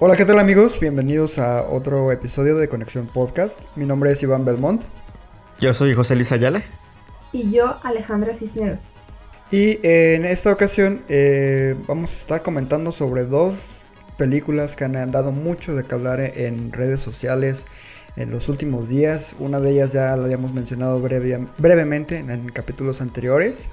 Hola, ¿qué tal amigos? Bienvenidos a otro episodio de Conexión Podcast. Mi nombre es Iván Belmont. Yo soy José Luis Ayala. Y yo, Alejandra Cisneros. Y eh, en esta ocasión eh, vamos a estar comentando sobre dos películas que han dado mucho de que hablar en redes sociales en los últimos días. Una de ellas ya la habíamos mencionado breve, brevemente en, capítulos anteriores.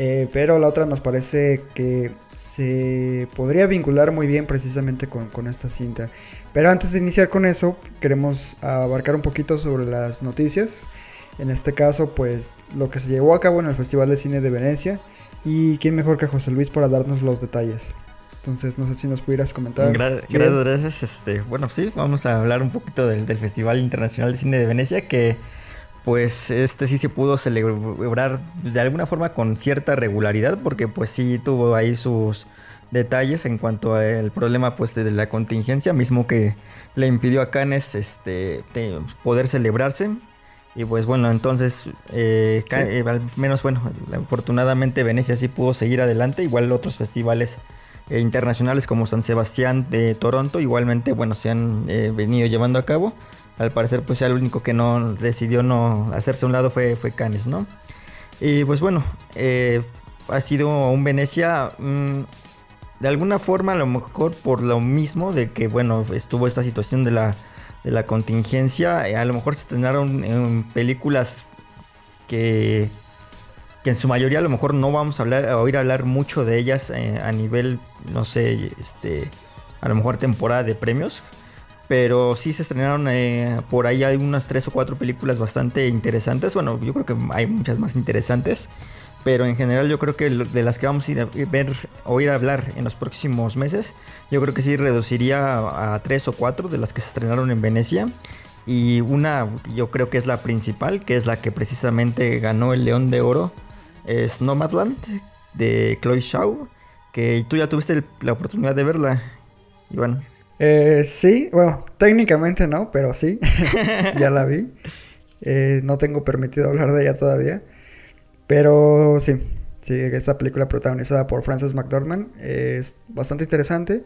Eh, pero la otra nos parece que se podría vincular muy bien precisamente con, con, esta cinta. Pero antes de iniciar con eso, queremos abarcar un poquito sobre las noticias. En este caso, pues lo que se llevó a cabo en el Festival de Cine de Venecia. Y quién mejor que José Luis para darnos los detalles. Entonces, no sé si nos pudieras comentar. gracias, gracias. Este, bueno, sí, vamos a hablar un poquito del, del Festival Internacional de Cine de Venecia, que pues este sí se pudo celebrar de alguna forma con cierta regularidad porque pues sí tuvo ahí sus detalles en cuanto al problema pues de la contingencia mismo que le impidió a Cannes este poder celebrarse. Y pues bueno entonces eh, eh, al menos bueno afortunadamente Venecia sí pudo seguir adelante igual otros festivales eh, internacionales como San Sebastián de Toronto igualmente bueno se han venido llevando a cabo al parecer pues ya el único que no decidió no hacerse a un lado fue, fue Cannes, ¿no? Y pues bueno, eh, ha sido un Venecia mm, de alguna forma a lo mejor por lo mismo de que bueno estuvo esta situación de la, de la contingencia, eh, a lo mejor se estrenaron en películas que, que en su mayoría a lo mejor no vamos a hablar, oír hablar mucho de ellas eh, a nivel, no sé, este, a lo mejor temporada de premios, pero sí se estrenaron eh, por ahí hay unas tres o cuatro películas bastante interesantes. Bueno, yo creo que hay muchas más interesantes. Pero en general yo creo que de las que vamos a ir a ver o ir a hablar en los próximos meses, yo creo que sí reduciría a tres o cuatro de las que se estrenaron en Venecia. Y una yo creo que es la principal, que es la que precisamente ganó el León de Oro, es Nomadland de Chloe Shaw, que tú ya tuviste la oportunidad de verla, Iván. Eh, sí, bueno, técnicamente no, pero sí, ya la vi. Eh, no tengo permitido hablar de ella todavía. Pero sí, sí, esta película protagonizada por Frances McDormand es bastante interesante.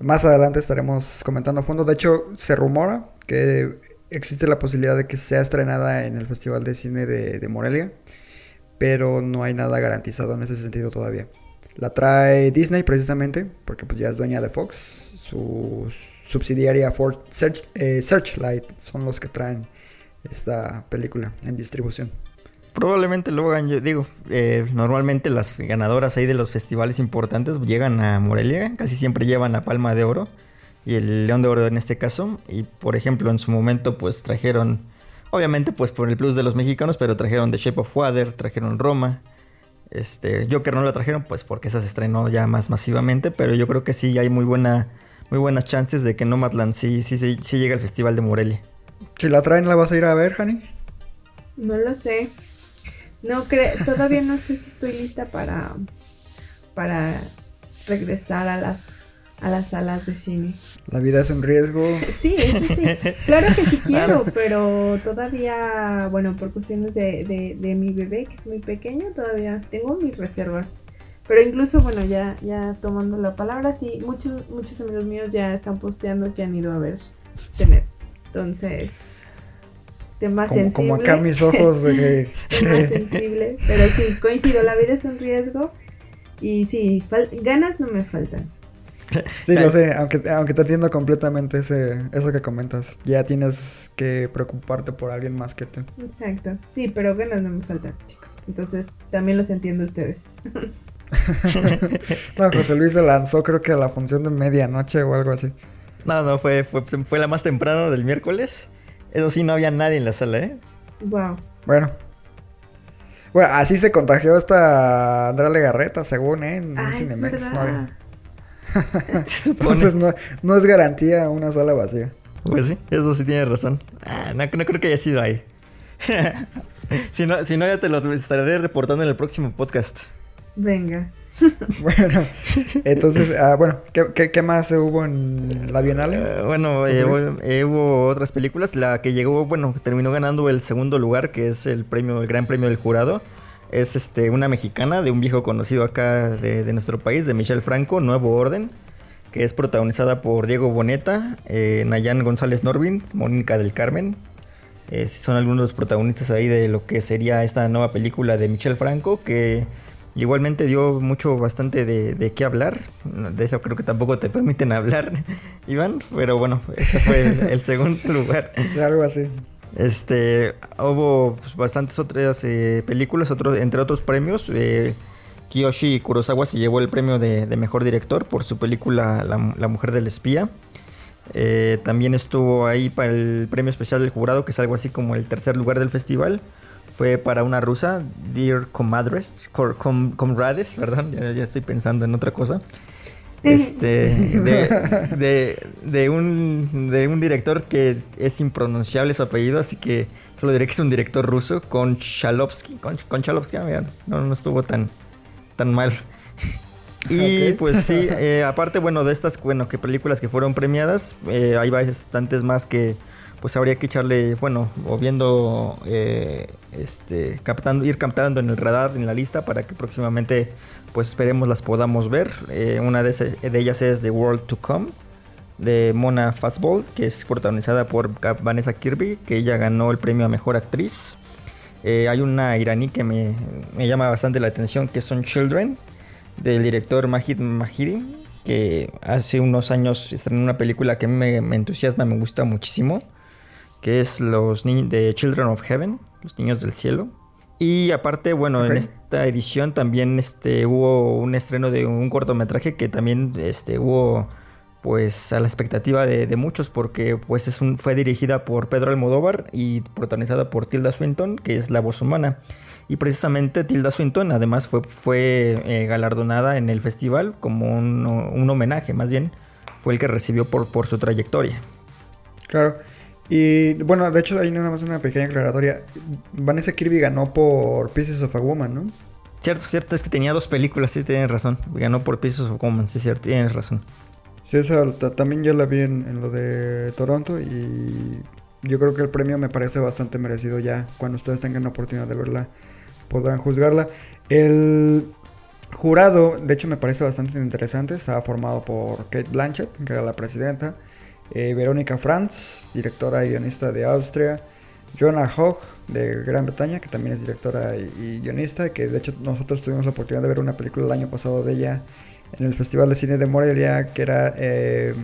Más adelante estaremos comentando a fondo. De hecho, se rumora que existe la posibilidad de que sea estrenada en el Festival de Cine de, de Morelia. Pero no hay nada garantizado en ese sentido todavía. La trae Disney precisamente, porque pues ya es dueña de Fox su subsidiaria Ford eh, Searchlight son los que traen esta película en distribución. Probablemente lo hagan, yo digo, eh, normalmente las ganadoras ahí de los festivales importantes llegan a Morelia, casi siempre llevan la palma de oro y el león de oro en este caso. Y por ejemplo, en su momento pues trajeron, obviamente pues por el plus de los mexicanos, pero trajeron The Shape of Water, trajeron Roma. Este, Joker no la trajeron pues porque esa se estrenó ya más masivamente, pero yo creo que sí hay muy buena muy buenas chances de que Nomadland sí, sí, sí, sí llegue al Festival de Morelia. Si la traen, ¿la vas a ir a ver, Hani? No lo sé. No creo, todavía no sé si estoy lista para, para regresar a las, a las salas de cine. La vida es un riesgo. Sí, eso sí. Claro que sí quiero, pero todavía, bueno, por cuestiones de, de, de mi bebé, que es muy pequeño, todavía tengo mis reservas. Pero incluso, bueno, ya, ya tomando la palabra, sí, muchos, muchos amigos míos ya están posteando que han ido a ver Tener. Entonces, tema como, sensible. Como acá mis ojos de que... tema sensible, pero sí, coincido, la vida es un riesgo y sí, ganas no me faltan. Sí, lo sé, aunque, aunque te entiendo completamente ese, eso que comentas. Ya tienes que preocuparte por alguien más que tú. Exacto, sí, pero ganas no me faltan, chicos. Entonces, también los entiendo ustedes. no, José Luis se lanzó creo que a la función de medianoche o algo así. No, no, fue, fue, fue la más temprano del miércoles. Eso sí, no había nadie en la sala, ¿eh? Wow. Bueno. Bueno, así se contagió esta Andrea Legarreta, según, ¿eh? En ah, Cinemex. No Entonces no, no, es garantía una sala vacía. Pues sí, eso sí tienes razón. Ah, no, no creo que haya sido ahí. si, no, si no, ya te lo estaré reportando en el próximo podcast. Venga. bueno, entonces, ah, bueno, ¿qué, qué, qué más hubo en la Bienal? Eh, bueno, eh, hubo, eh, hubo otras películas. La que llegó, bueno, terminó ganando el segundo lugar, que es el premio, el gran premio del jurado. Es este una mexicana de un viejo conocido acá de, de nuestro país, de Michelle Franco, Nuevo Orden, que es protagonizada por Diego Boneta, eh, Nayan González Norvin, Mónica del Carmen. Eh, son algunos de los protagonistas ahí de lo que sería esta nueva película de Michelle Franco, que igualmente dio mucho, bastante de, de qué hablar. De eso creo que tampoco te permiten hablar, Iván, pero bueno, este fue el, el segundo lugar. Algo así. Este, hubo pues, bastantes otras eh, películas, otros, entre otros premios. Eh, Kiyoshi Kurosawa se llevó el premio de, de mejor director por su película La, La Mujer del Espía. Eh, también estuvo ahí para el premio especial del jurado, que es algo así como el tercer lugar del festival. Fue para una rusa, Dear Comadres, com, Comrades, perdón, ya, ya, estoy pensando en otra cosa. Este, de, de, de, un, de un director que es impronunciable su apellido, así que solo diré que es un director ruso, con Chalovsky. Con, con Chalovsky, mira, no, no estuvo tan, tan mal. Y okay. pues sí, eh, aparte, bueno, de estas, bueno, que películas que fueron premiadas, eh, hay bastantes más que pues habría que echarle, bueno, o viendo, eh, este, captando, ir captando en el radar, en la lista, para que próximamente, pues esperemos las podamos ver. Eh, una de, ellas es The World to Come, de Mona Fastball, que es protagonizada por Vanessa Kirby, que ella ganó el premio a Mejor Actriz. Eh, hay una iraní que me, llama bastante la atención, que son Children, del director Majid Mahidi, que hace unos años estrenó una película que me, me entusiasma, me gusta muchísimo que es los de Children of Heaven, los niños del cielo. Y aparte, bueno, okay. en esta edición también este, hubo un estreno de un cortometraje que también este, hubo pues a la expectativa de, de muchos porque pues es un, fue dirigida por Pedro Almodóvar y protagonizada por Tilda Swinton, que es la voz humana. Y precisamente Tilda Swinton además fue, fue eh, galardonada en el festival como un, un, homenaje, más bien fue el que recibió por, por su trayectoria. Claro. Y bueno, de hecho, ahí nada más una pequeña aclaratoria. Vanessa Kirby ganó por Pieces of a Woman, ¿no? Cierto, cierto, es que tenía dos películas, sí, tienes razón. Ganó por Pieces of a Woman, sí, cierto, tienes razón. Sí, esa también yo la vi en, en, lo de Toronto y yo creo que el premio me parece bastante merecido ya. Cuando ustedes tengan la oportunidad de verla, podrán juzgarla. El jurado, de hecho, me parece bastante interesante. Estaba formado por Kate Blanchett, que era la presidenta. Eh, Verónica Franz, directora y guionista de Austria, Jonah Hogg de Gran Bretaña, que también es directora y, y, guionista, que de hecho nosotros tuvimos la oportunidad de ver una película el año pasado de ella en el Festival de Cine de Morelia, que era eh,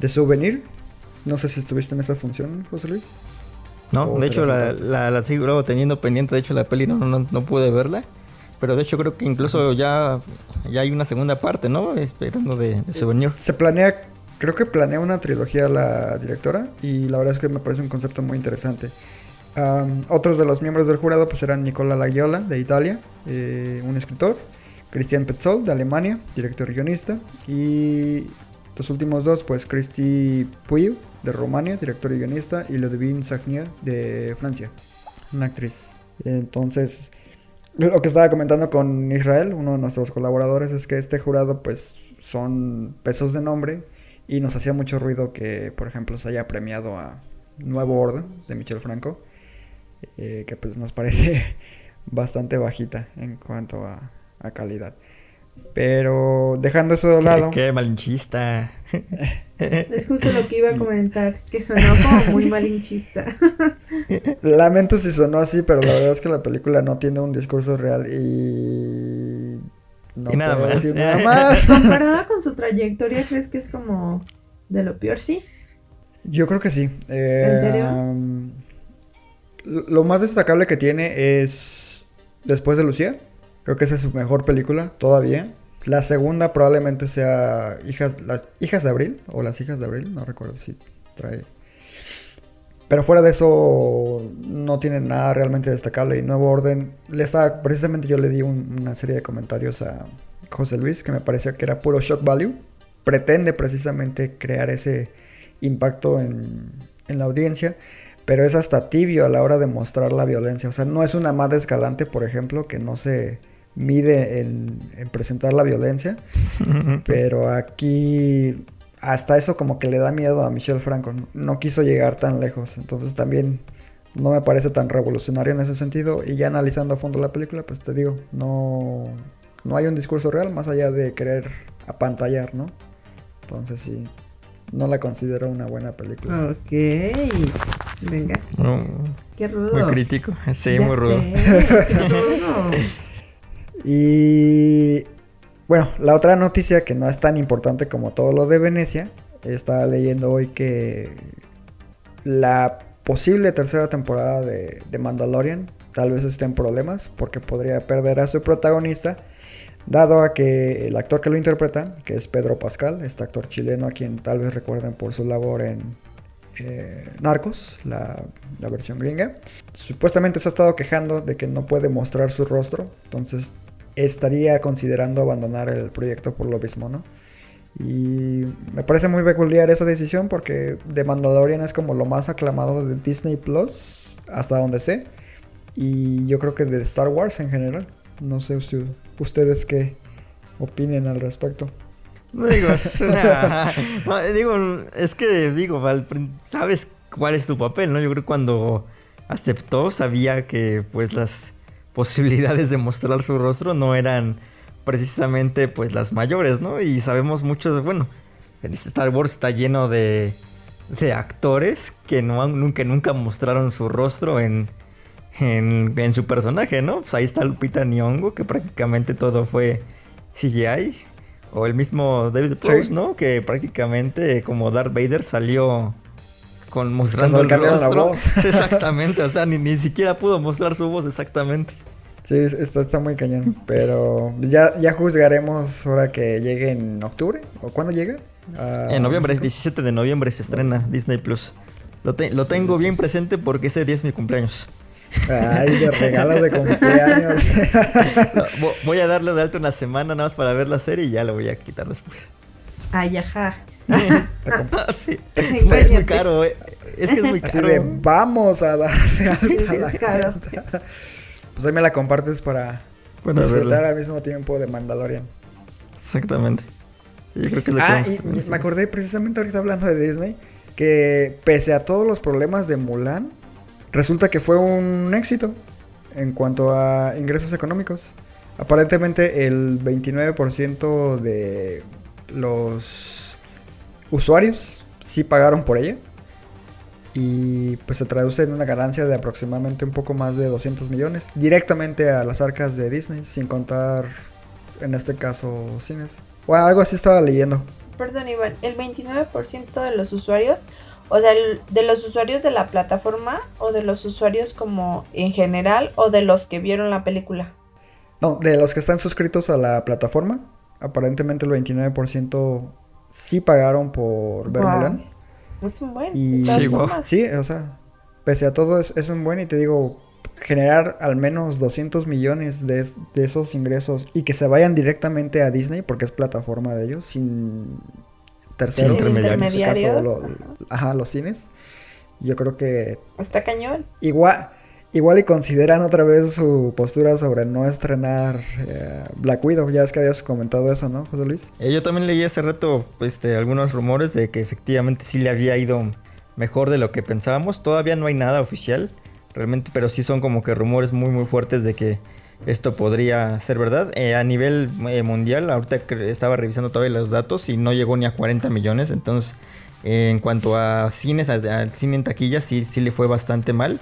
The Souvenir. No sé si estuviste en esa función, José Luis. No, de hecho la, la, la, sigo teniendo pendiente, de hecho la peli no, no, no pude verla. Pero de hecho creo que incluso ya, ya hay una segunda parte, ¿no? Esperando de, de Souvenir. Se planea Creo que planea una trilogía la directora y la verdad es que me parece un concepto muy interesante. Otros de los miembros del jurado pues eran Nicola Laggiola de Italia, eh, un escritor, Christian Petzold de Alemania, director y guionista, y los últimos dos pues Christy Puy de Rumania, director y guionista, y Ludivine Sagnia de Francia, una actriz. Entonces, lo que estaba comentando con Israel, uno de nuestros colaboradores, es que este jurado pues son pesos de nombre y nos hacía mucho ruido que, por ejemplo, se haya premiado a Nuevo Orden de Michel Franco, eh, que pues nos parece bastante bajita en cuanto a, a calidad. Pero dejando eso de lado. Qué, qué malinchista. Es justo lo que iba a comentar, que sonó como muy malinchista. Lamento si sonó así, pero la verdad es que la película no tiene un discurso real y no y nada más. Decir nada más. Comparada con su trayectoria, ¿crees que es como de lo peor, sí? Yo creo que sí. Eh, ¿En serio? Lo más destacable que tiene es Después de Lucía. Creo que esa es su mejor película todavía. La segunda probablemente sea Hijas, las Hijas de Abril o Las Hijas de Abril, no recuerdo si trae. Pero fuera de eso no tiene nada realmente destacable y Nuevo Orden. Le estaba, precisamente yo le di un, una serie de comentarios a José Luis que me parecía que era puro shock value. Pretende precisamente crear ese impacto en, en la audiencia, pero es hasta tibio a la hora de mostrar la violencia. O sea, no es una madre escalante, por ejemplo, que no se mide en, en presentar la violencia, pero aquí hasta eso como que le da miedo a Michelle Franco. No quiso llegar tan lejos, entonces también no me parece tan revolucionario en ese sentido. Y ya analizando a fondo la película, pues te digo, no, no hay un discurso real más allá de querer apantallar, ¿no? Entonces sí, no la considero una buena película. Ok. Venga. No, Qué rudo. muy crítico. Sí, Ya muy rudo. sé, qué rudo. Y bueno, la otra noticia que no es tan importante como todo lo de Venecia, estaba leyendo hoy que la posible tercera temporada de, de Mandalorian tal vez esté en problemas porque podría perder a su protagonista, dado a que el actor que lo interpreta, que es Pedro Pascal, este actor chileno a quien tal vez recuerden por su labor en eh, Narcos, la, la versión gringa, supuestamente se ha estado quejando de que no puede mostrar su rostro, entonces estaría considerando abandonar el proyecto por lo mismo, ¿no? Y me parece muy peculiar esa decisión porque The Mandalorian es como lo más aclamado de Disney Plus, hasta donde sé. Y yo creo que de Star Wars en general. No sé si ustedes qué opinen al respecto. No digo, es una- digo, es que digo, sabes cuál es tu papel, ¿no? Yo creo que cuando aceptó sabía que pues las posibilidades de mostrar su rostro no eran precisamente pues las mayores, ¿no? Y sabemos muchos, bueno, en Star Wars está lleno de, de actores que no han- nunca, nunca mostraron su rostro en, en, en su personaje, ¿no? Pues ahí está Lupita Nyong'o, que prácticamente todo fue CGI. O el mismo David Prowse, Sí. ¿no? Que prácticamente como Darth Vader salió con mostrando el rostro. voz. exactamente, o sea, ni, ni siquiera pudo mostrar su voz exactamente. Sí, es- está, está muy cañón. Pero ya, ya juzgaremos ahora que llegue en octubre. ¿O cuándo llega? En noviembre, México. 17 de noviembre se estrena Disney Plus. Lo, te- lo tengo bien presente porque ese día es mi cumpleaños. Ay, de regalos de cumpleaños. No, vo- voy a darle de alto una semana nada más para ver la serie y ya lo voy a quitar después. Ay, ajá. sí. Es muy caro, eh. Es que es muy Así caro. de vamos a darse alta la caro. Pues ahí me la compartes para Para disfrutar verla. al mismo tiempo de Mandalorian. Exactamente. Yo creo que es lo que Ah, y me acordé precisamente ahorita hablando de Disney que pese a todos los problemas de Mulan, resulta que fue un éxito en cuanto a ingresos económicos. Aparentemente el 29% de los usuarios sí pagaron por ella. Y pues se traduce en una ganancia de aproximadamente un poco más de 200 millones directamente a las arcas de Disney, sin contar en este caso cines. Bueno, algo así estaba leyendo. Perdón, Iván, el 29% de los usuarios, o sea, el- de los usuarios de la plataforma o de los usuarios como en general o de los que vieron la película. No, de los que están suscritos a la plataforma, aparentemente el 29% sí pagaron por ver. Mulan. Es un buen. Y Sí, o sea, pese a todo es, es un buen y te digo, generar al menos 200 millones de, de esos ingresos y que se vayan directamente a Disney porque es plataforma de ellos, sin terceros, Sin en este intermediarios. caso, lo- ajá, los cines. Yo creo que Está cañón. Igual, igual y consideran otra vez su postura sobre no estrenar eh, Black Widow. Ya es que habías comentado eso, ¿no, José Luis? Eh, yo también leí hace rato este, algunos rumores de que efectivamente sí le había ido mejor de lo que pensábamos. Todavía no hay nada oficial, realmente, pero sí son como que rumores muy muy fuertes de que esto podría ser verdad. Eh, a nivel eh, mundial, ahorita estaba revisando todavía los datos y no llegó ni a 40 millones. Entonces, en cuanto a cines, al cine en taquilla, sí, sí le fue bastante mal.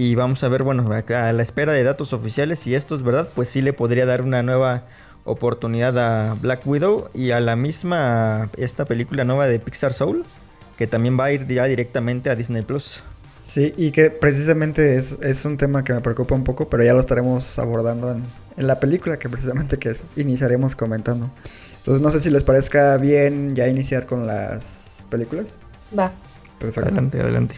Y vamos a ver, bueno, acá a la espera de datos oficiales, si esto es verdad, pues sí le podría dar una nueva oportunidad a Black Widow y a la misma esta película nueva de Pixar Soul, que también va a ir ya directamente a Disney Plus. Sí, y que precisamente es, es un tema que me preocupa un poco, pero ya lo estaremos abordando en, en la película que precisamente que es- iniciaremos comentando. Entonces no sé si les parezca bien ya iniciar con las películas. Va. Perfecto. Adelante, adelante.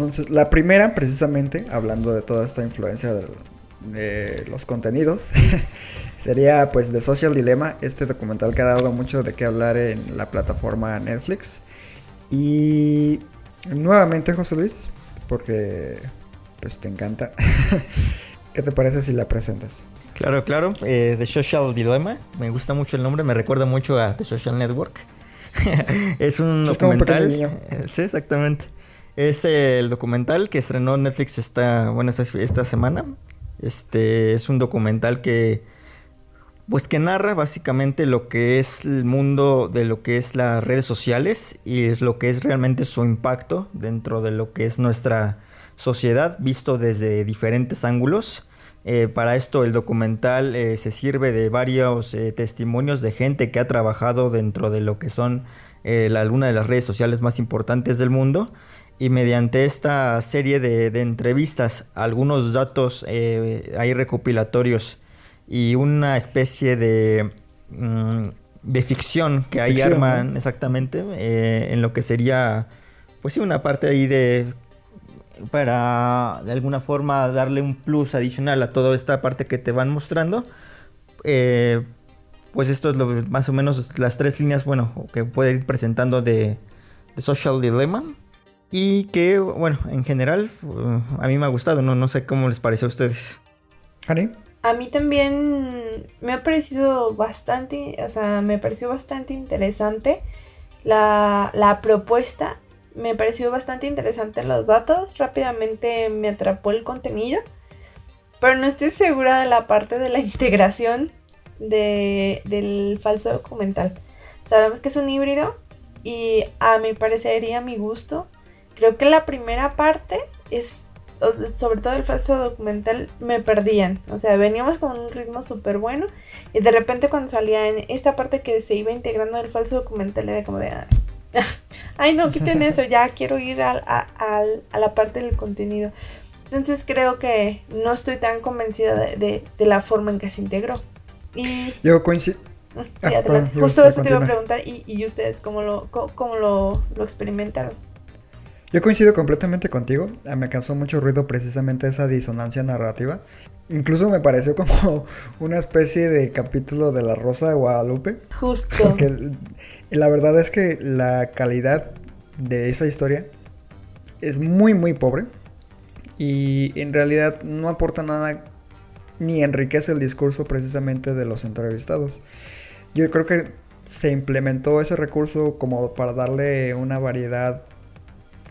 Entonces, la primera, precisamente, hablando de toda esta influencia de los contenidos, sería pues The Social Dilemma, este documental que ha dado mucho de qué hablar en la plataforma Netflix. Y nuevamente, José Luis, porque pues te encanta. ¿Qué te parece si la presentas? Claro, claro. Eh, The Social Dilemma. Me gusta mucho el nombre. Me recuerda mucho a The Social Network. es un documental. Eh, sí, exactamente. Es el documental que estrenó Netflix esta, bueno, esta, esta semana. Este es un documental que pues que narra básicamente lo que es el mundo de lo que es las redes sociales y es lo que es realmente su impacto dentro de lo que es nuestra sociedad visto desde diferentes ángulos. Eh, para esto el documental eh, se sirve de varios eh, testimonios de gente que ha trabajado dentro de lo que son la, alguna de las redes sociales más importantes del mundo y mediante esta serie de, entrevistas algunos datos ahí recopilatorios y una especie de, mm, de ficción que ahí arman exactamente en lo que sería pues sí una parte ahí de para de alguna forma darle un plus adicional a toda esta parte que te van mostrando. Eh, pues esto es lo, más o menos las tres líneas, bueno, que puede ir presentando de, Social Dilemma. Y que, bueno, en general, uh, a mí me ha gustado, ¿no? No sé cómo les pareció a ustedes. A mí también me ha parecido bastante, o sea, me pareció bastante interesante la, la propuesta me pareció bastante interesante los datos, rápidamente me atrapó el contenido, pero no estoy segura de la parte de la integración de, del falso documental. Sabemos que es un híbrido y a mi parecer y a mi gusto, creo que la primera parte es, sobre todo el falso documental, me perdían. O sea, veníamos con un ritmo súper bueno y de repente cuando salía en esta parte que se iba integrando el falso documental era como de... Ay, no, quiten eso, ya quiero ir a, a, la parte del contenido. Entonces creo que no estoy tan convencida de, la forma en que se integró. Y... Yo coincido. Sí, ah, Justo eso te iba a preguntar. ¿Y, y ustedes cómo, lo, cómo, lo, lo, experimentaron? Yo coincido completamente contigo. Ah, me causó mucho ruido precisamente esa disonancia narrativa. Incluso me pareció como una especie de capítulo de La Rosa de Guadalupe. Justo. Porque la verdad es que la calidad de esa historia es muy, muy pobre. Y en realidad no aporta nada ni enriquece el discurso precisamente de los entrevistados. Yo creo que se implementó ese recurso como para darle una variedad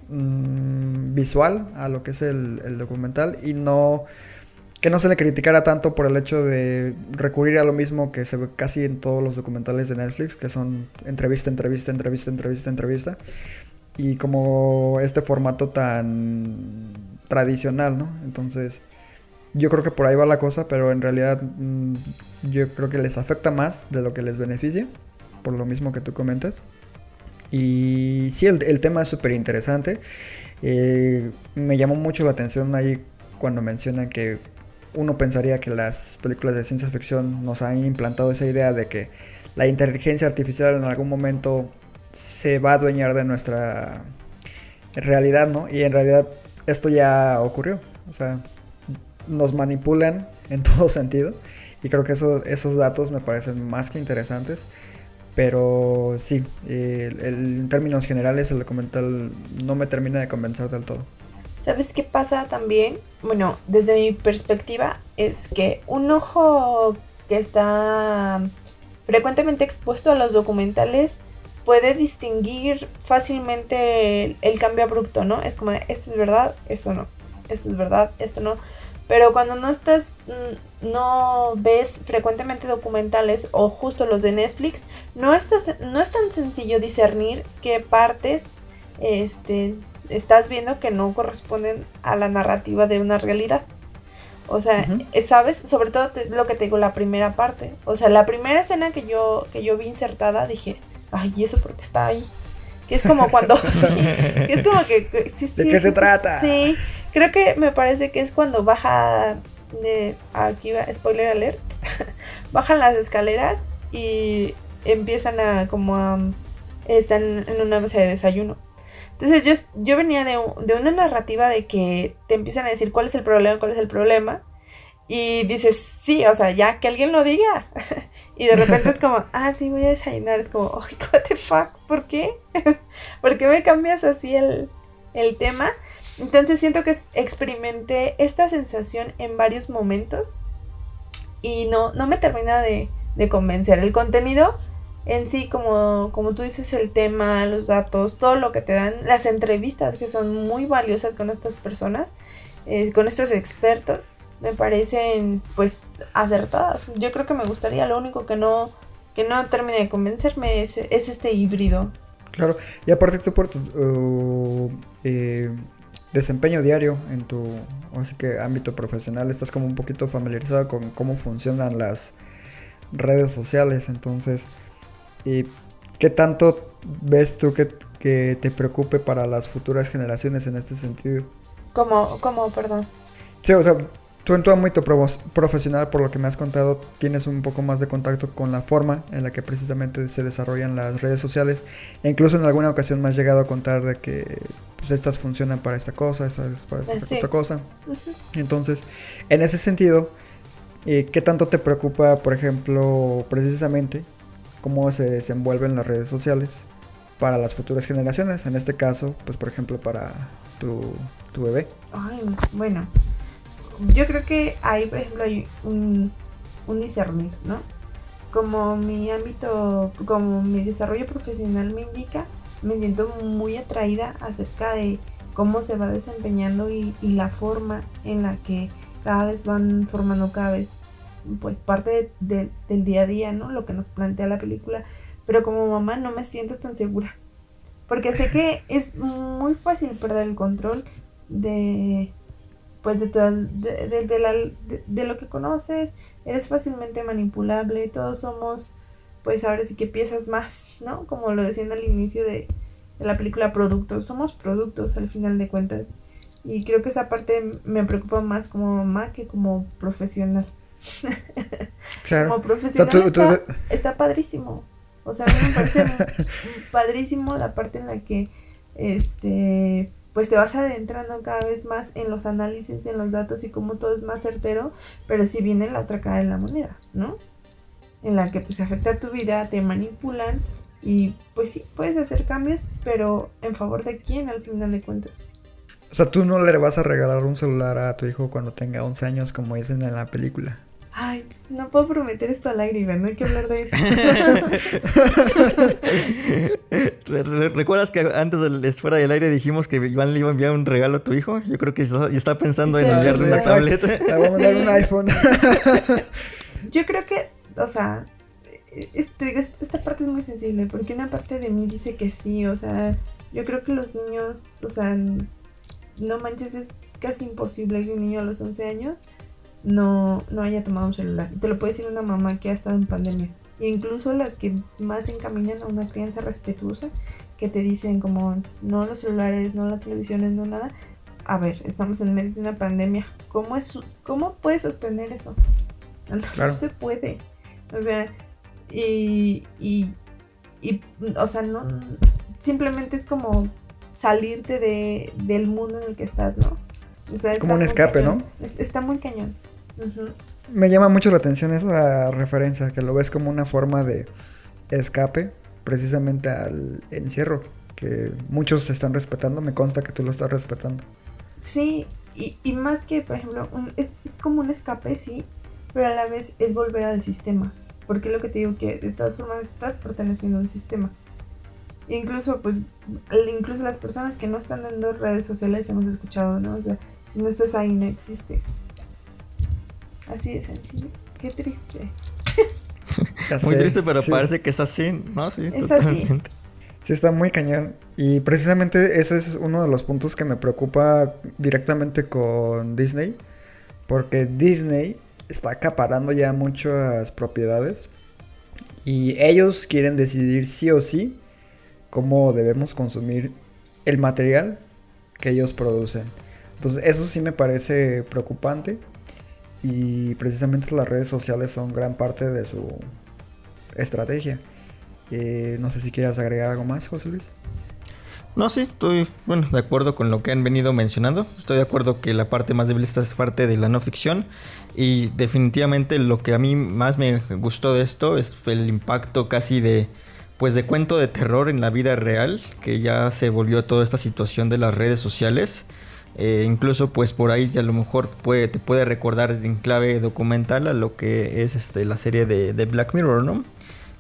mm, visual a lo que es el, documental y no que no se le criticara tanto por el hecho de recurrir a lo mismo que se ve casi en todos los documentales de Netflix, que son entrevista, entrevista, entrevista, entrevista, entrevista. Y como este formato tan tradicional, ¿no? Entonces, yo creo que por ahí va la cosa, pero en realidad mm, yo creo que les afecta más de lo que les beneficia, por lo mismo que tú comentas. Y sí, el, tema es súper interesante. Eh, me llamó mucho la atención ahí cuando mencionan que uno pensaría que las películas de ciencia ficción nos han implantado esa idea de que la inteligencia artificial en algún momento se va a adueñar de nuestra realidad, ¿no? Y en realidad esto ya ocurrió. O sea, nos manipulan en todo sentido. Y creo que esos datos me parecen más que interesantes. Pero sí, en términos generales el documental no me termina de convencer del todo. ¿Sabes qué pasa también? Bueno, desde mi perspectiva es que un ojo que está frecuentemente expuesto a los documentales puede distinguir fácilmente el, cambio abrupto, ¿no? Es como esto es verdad, esto no, esto es verdad, esto no. Pero cuando no estás, mm, no ves frecuentemente documentales o justo los de Netflix, no, estás, no es tan sencillo discernir qué partes este, estás viendo que no corresponden a la narrativa de una realidad. O sea, ¿sabes? Sobre todo lo que te digo, la primera parte. O sea, la primera escena que yo, que yo vi insertada, dije, ay, ¿y eso porque está ahí? Que es como cuando... que es como que... ¿De qué se trata? Sí, creo que me parece que es cuando baja... De, aquí va, spoiler alert. bajan las escaleras y empiezan a como a... Están en una mesa de desayuno entonces yo, yo venía de, de, una narrativa de que te empiezan a decir cuál es el problema, cuál es el problema. Y dices, sí, o sea, ya que alguien lo diga. y de repente es como, ah, sí, voy a desayunar. Es como, ay, what the fuck, ¿por qué? ¿Por qué me cambias así el, el tema? Entonces siento que experimenté esta sensación en varios momentos y no, no me termina de, de convencer. El contenido en sí, como, como tú dices, el tema, los datos, todo lo que te dan, las entrevistas que son muy valiosas con estas personas, eh, con estos expertos, me parecen pues acertadas. Yo creo que me gustaría, lo único que no, que no termine de convencerme es, es este híbrido. Claro, y aparte tú por tu uh, eh, desempeño diario en tu así que ámbito profesional estás como un poquito familiarizado con cómo funcionan las redes sociales, entonces ¿y qué tanto ves tú que, que te preocupe para las futuras generaciones en este sentido? Como, como, perdón. Sí, o sea, tú en tu ámbito profesional, por lo que me has contado, tienes un poco más de contacto con la forma en la que precisamente se desarrollan las redes sociales. E incluso en alguna ocasión me has llegado a contar de que pues, estas funcionan para esta cosa, estas para esta otra cosa. Entonces, en ese sentido, eh, ¿qué tanto te preocupa, por ejemplo, precisamente cómo se desenvuelven las redes sociales para las futuras generaciones? En este caso, pues por ejemplo, para tu, tu bebé. Ay, bueno, yo creo que ahí, por ejemplo, hay un, un discernir, ¿no? Como mi ámbito, como mi desarrollo profesional me indica, me siento muy atraída acerca de cómo se va desempeñando y, la forma en la que cada vez van formando cada vez pues parte del día a día, ¿no? Lo que nos plantea la película. Pero como mamá no me siento tan segura. Porque sé que es muy fácil perder el control de pues de, de, de, lo que conoces, eres fácilmente manipulable, todos somos, pues ahora sí que piezas más, ¿no? Como lo decían al inicio de, la película Productos, somos productos al final de cuentas. Y creo que esa parte me preocupa más como mamá que como profesional. Claro. como profesional está, padrísimo. O sea, a mí me parece padrísimo la parte en la que este pues te vas adentrando cada vez más en los análisis, en los datos y cómo todo es más certero, pero si viene la otra cara de la moneda, ¿no? En la que pues afecta a tu vida, te manipulan y pues sí, puedes hacer cambios, pero en favor de quién al final de cuentas. O sea, tú no le vas a regalar un celular a tu hijo cuando tenga 11 años como dicen en la película. Ay, no puedo prometer esto al aire, no hay que hablar de eso. ¿Recuerdas que antes de fuera del aire dijimos que Iván le iba a enviar un regalo a tu hijo? Yo creo que ya está pensando en enviarle una tableta. Le voy a mandar un iPhone. Yo creo que, o sea, este, esta parte es muy sensible porque una parte de mí dice que sí, o sea, yo creo que los niños, o sea, no manches, es casi imposible que un niño a los 11 años no, no haya tomado un celular. Te lo puede decir una mamá que ha estado en pandemia. E incluso las que más encaminan a una crianza respetuosa, que te dicen como no los celulares, no las televisiones, no nada. A ver, estamos en medio de una pandemia. ¿Cómo, es, cómo puedes sostener eso? No, se puede. O sea, y, y, y, o sea, no, simplemente es como salirte de, del mundo en el que estás, ¿no? como un escape, ¿no? Está muy cañón. Me llama mucho la atención esa referencia, que lo ves como una forma de escape precisamente al encierro, que muchos están respetando, me consta que tú lo estás respetando. Sí, y, y más que, por ejemplo, es, es, como un escape, sí, pero a la vez es volver al sistema, porque lo que te digo que de todas formas estás perteneciendo a un sistema. Incluso, pues, incluso las personas que no están dando redes sociales hemos escuchado, ¿no? O sea, si no estás ahí, no existes. Así de sencillo. Qué triste. muy triste, pero parece que es así, ¿no? Sí, totalmente. Sí, está muy cañón. Y precisamente ese es uno de los puntos que me preocupa directamente con Disney. Porque Disney está acaparando ya muchas propiedades. Y ellos quieren decidir sí o sí cómo debemos consumir el material que ellos producen. Entonces eso sí me parece preocupante y precisamente las redes sociales son gran parte de su estrategia. Eh, no sé si quieras agregar algo más, José Luis. No, sí, estoy bueno, de acuerdo con lo que han venido mencionando. Estoy de acuerdo que la parte más débil es parte de la no ficción. Y definitivamente lo que a mí más me gustó de esto es el impacto casi de pues de cuento de terror en la vida real, que ya se volvió toda esta situación de las redes sociales. Eh, incluso pues por ahí a lo mejor puede, te puede recordar en clave documental a lo que es este, la serie de, de Black Mirror, ¿no?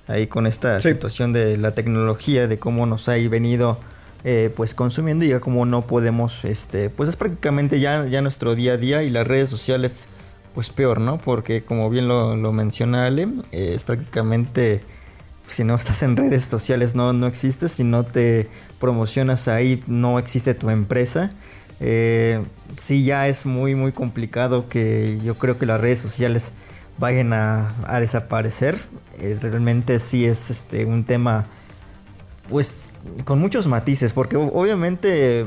Ahí con esta situación de la tecnología, de cómo nos ha venido eh, pues consumiendo y ya como no podemos, este, pues es prácticamente ya, ya nuestro día a día y las redes sociales pues peor, ¿no? Porque como bien lo, lo menciona Ale, eh, es prácticamente si no estás en redes sociales no, no existes, si no te promocionas ahí no existe tu empresa. Eh, sí ya es muy muy complicado que yo creo que las redes sociales vayan a, desaparecer. Eh, realmente sí es este un tema pues con muchos matices, porque obviamente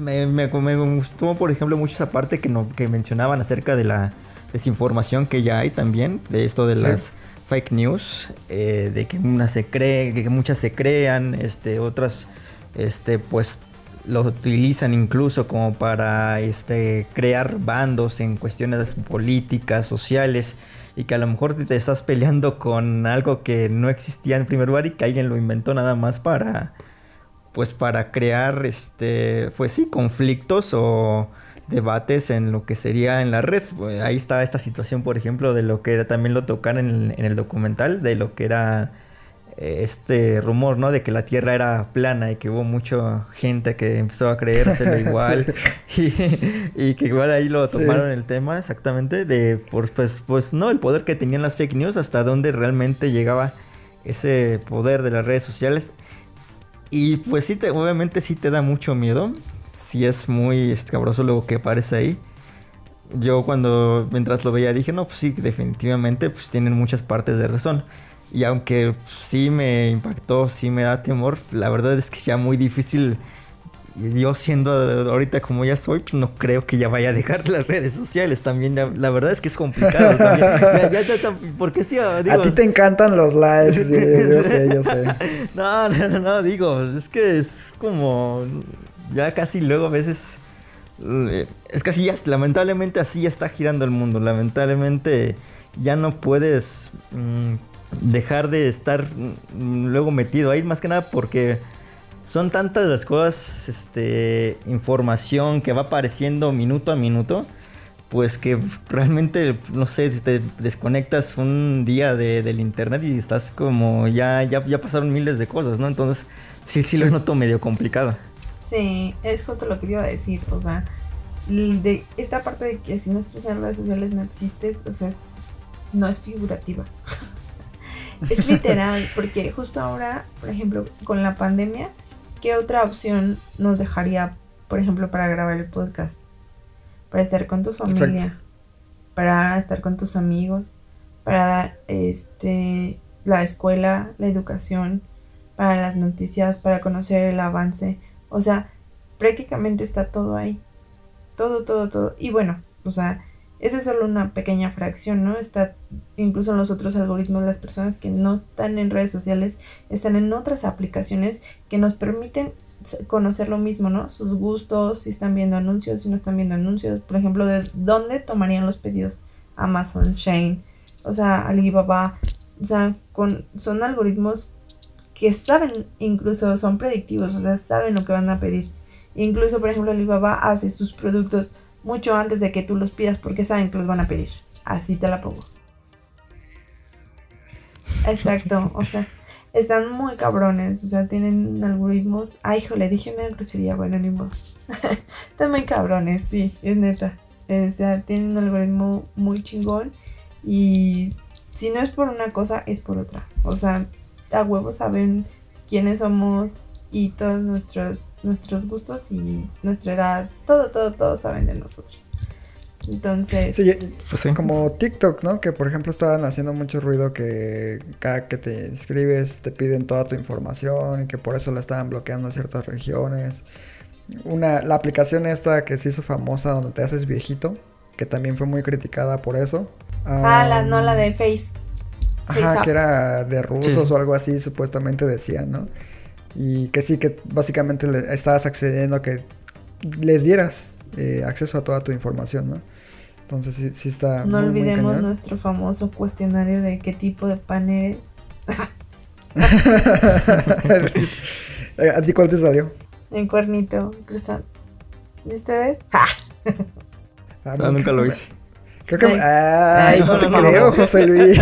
me, me, gustó por ejemplo mucho esa parte que, no, que mencionaban acerca de la desinformación que ya hay también, de esto de las fake news, eh, de que unas se cree, que muchas se crean, este, otras, este, pues lo utilizan incluso como para este, crear bandos en cuestiones políticas, sociales, y que a lo mejor te estás peleando con algo que no existía en primer lugar y que alguien lo inventó nada más para, pues para crear, este, pues sí, conflictos o debates en lo que sería en la red. Ahí está esta situación, por ejemplo, de lo que era, también lo tocan en, el documental, de lo que era este rumor, ¿no? De que la Tierra era plana y que hubo mucha gente que empezó a creérselo igual y, que igual ahí lo tomaron el tema exactamente de, pues, pues, no, el poder que tenían las fake news, hasta dónde realmente llegaba ese poder de las redes sociales. Y pues sí, te, obviamente sí te da mucho miedo sí es muy escabroso lo que aparece ahí. Yo cuando mientras lo veía dije, no, pues sí, definitivamente pues tienen muchas partes de razón. Y aunque sí me impactó, sí me da temor, la verdad es que ya muy difícil. Yo siendo ahorita como ya soy, pues no creo que ya vaya a dejar las redes sociales también. La, verdad es que es complicado también. porque sí, digo, a ti te encantan los likes, yo sé, yo sé. no, no, no, no, digo, es que es como ya casi luego a veces... Eh, es que así ya, lamentablemente así ya está girando el mundo. Lamentablemente ya no puedes mm, dejar de estar mm, luego metido ahí, más que nada porque son tantas las cosas, este, información que va apareciendo minuto a minuto, pues que realmente, no sé, te desconectas un día del internet y estás como, ya, ya, ya pasaron miles de cosas, ¿no? Entonces, sí, sí lo noto medio complicado. Sí, es justo lo que iba a decir, o sea, de esta parte de que si no estás en redes sociales no existes, o sea, no es figurativa. es literal, porque justo ahora, por ejemplo, con la pandemia, ¿qué otra opción nos dejaría, por ejemplo, para grabar el podcast? Para estar con tu familia, para estar con tus amigos, para este la escuela, la educación, para las noticias, para conocer el avance o sea, prácticamente está todo ahí. Todo, todo, todo. Y bueno, o sea, esa es solo una pequeña fracción, ¿no? Está incluso en los otros algoritmos, las personas que no están en redes sociales están en otras aplicaciones que nos permiten conocer lo mismo, ¿no? Sus gustos, si están viendo anuncios, si no están viendo anuncios, por ejemplo, de dónde tomarían los pedidos Amazon, Shane, o sea, Alibaba, o sea, con, son algoritmos que saben, incluso son predictivos, o sea, saben lo que van a pedir. Incluso, por ejemplo, Alibaba hace sus productos mucho antes de que tú los pidas porque saben que los van a pedir. Así te la pongo. Exacto, o sea, están muy cabrones, o sea, tienen algoritmos. Ay, le dije una grosería, bueno, ni modo. están muy cabrones, sí, es neta. O sea, tienen un algoritmo muy chingón y si no es por una cosa, es por otra. O sea, a huevo saben quiénes somos y todos nuestros, nuestros gustos y nuestra edad, todo, todo, todo saben de nosotros. Entonces, pues como TikTok, ¿no? Que por ejemplo estaban haciendo mucho ruido que cada que te inscribes te piden toda tu información y que por eso la estaban bloqueando en ciertas regiones. Una, la aplicación esta que se hizo famosa donde te haces viejito, que también fue muy criticada por eso. Ah, la, no la de Face. Ajá, que era de rusos o algo así, supuestamente decían, ¿no? Y que sí, que básicamente le estabas accediendo a que les dieras eh, acceso a toda tu información, ¿no? Entonces sí, sí está... No muy, muy olvidemos cañón. nuestro famoso cuestionario de qué tipo de pan eres. ¿A ti cuál te salió? En cuernito, cruzado. ¿Y ustedes? Ah, Ah, nunca lo hice. Creo que... Ay. Ay, Ay, no, no, te no, creo, no. José Luis.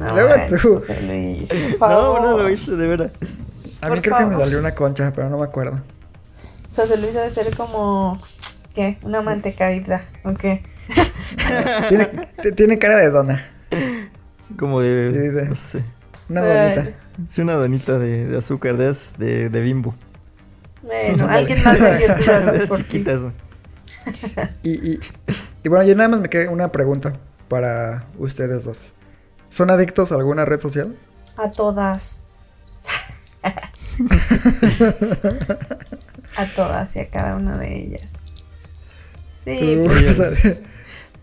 No, Luego tú. José Luis, por No, no lo hice, de verdad. A por mí creo que me salió una concha, pero no me acuerdo. José Luis debe ser como. ¿Qué? Una mantecadita. ¿O qué? Tiene, cara de dona. Como de. Sí, de- No sé. Una donita. Es una donita de, de azúcar, de, de, de bimbo. Bueno, alguien más de chiquitas. ¿no? Y, y, y bueno, yo nada más me queda una pregunta para ustedes dos. ¿Son adictos a alguna red social? A todas. A todas y a cada una de ellas. Sí, pues,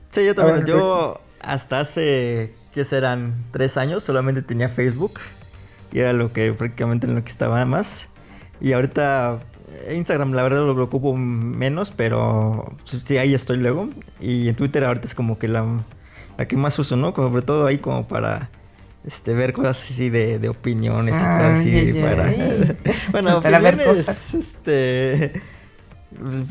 Sí, yo también. Yo hasta hace, ¿qué serán? Tres años solamente tenía Facebook. Y era lo que prácticamente en lo que estaba más. Y ahorita eh, Instagram la verdad lo ocupo menos, pero sí, ahí estoy luego. Y en Twitter ahorita es como que la, la que más uso, ¿no? Sobre todo ahí como para este, ver cosas así de, de opiniones y cosas así. Ay, para... ay. bueno, Para ver cosas. este...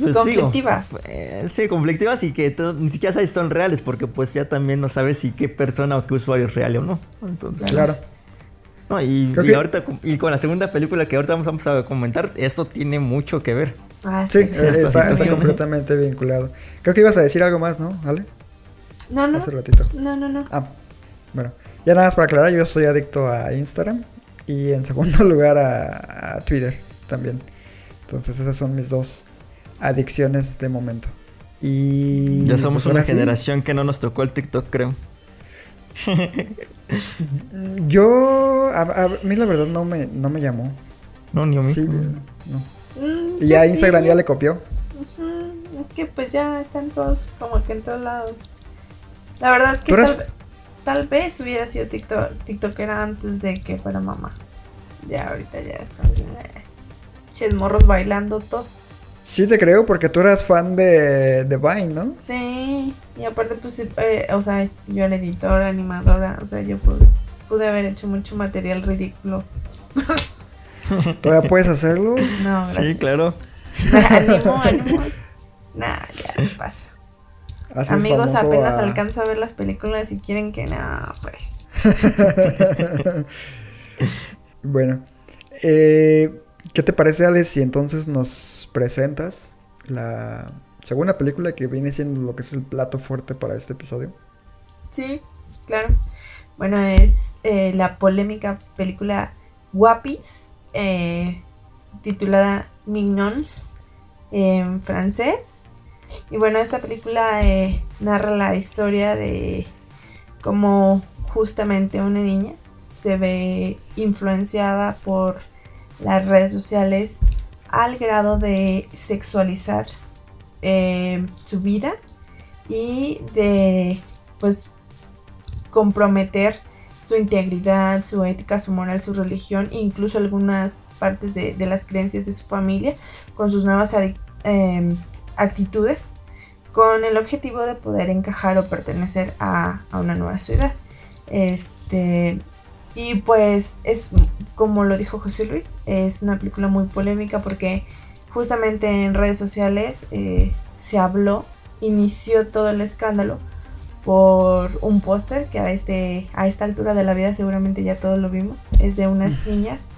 pues, Conflictivas. Digo, eh, sí, conflictivas y que ni siquiera sabes si son reales, porque pues ya también no sabes si qué persona o qué usuario es real o no. Entonces, claro. No, y, y que- ahorita con- y con la segunda película que ahorita vamos, a comentar, esto tiene mucho que ver. Ah, Sí, sí. eh, está, está completamente vinculado. Creo que ibas a decir algo más, ¿no? ¿Ale? No, no. Hace ratito. No, no, no. Ah, bueno. Ya nada más para aclarar, yo soy adicto a Instagram y en segundo lugar a, a Twitter también. Entonces esas son mis dos adicciones de momento. Y ya somos pues, una ahora sí, generación que no nos tocó el TikTok, creo. Yo, a, a mí la verdad no me, no me llamó. No, ni a mí. Sí, no. Mm, Y ya Instagram sí. ya le copió. Es que pues ya están todos como que en todos lados. La verdad que ¿Tú eras- tal, ve- tal vez hubiera sido TikTok, TikTokera antes de que fuera mamá. Ya ahorita ya es como... eh, Ches morros bailando todo. Sí te creo porque tú eras fan de, de Vine, ¿no? Sí, y aparte pues, eh, o sea, yo era editora, animadora, o sea, yo pude, pude haber hecho mucho material ridículo. ¿Todavía puedes hacerlo? No, gracias. Sí, claro. Ánimo, ánimo. Nah, ya no pasa. Haces Amigos, apenas a- alcanzo a ver las películas y quieren que no, pues. Bueno, eh, ¿qué te parece, Alex, si entonces nos presentas la segunda película que viene siendo lo que es el plato fuerte para este episodio? Sí, claro. Bueno, es eh, la polémica película Guapis, eh, titulada Mignons en francés. Y bueno, esta película eh, narra la historia de cómo justamente una niña se ve influenciada por las redes sociales al grado de sexualizar eh, su vida y de pues comprometer su integridad, su ética, su moral, su religión incluso algunas partes de, de las creencias de su familia con sus nuevas eh, actitudes con el objetivo de poder encajar o pertenecer a, a una nueva ciudad. Este, y pues es, como lo dijo José Luis, es una película muy polémica porque justamente en redes sociales eh, se habló, inició todo el escándalo por un póster que a, este, a esta altura de la vida seguramente ya todos lo vimos. Es de unas niñas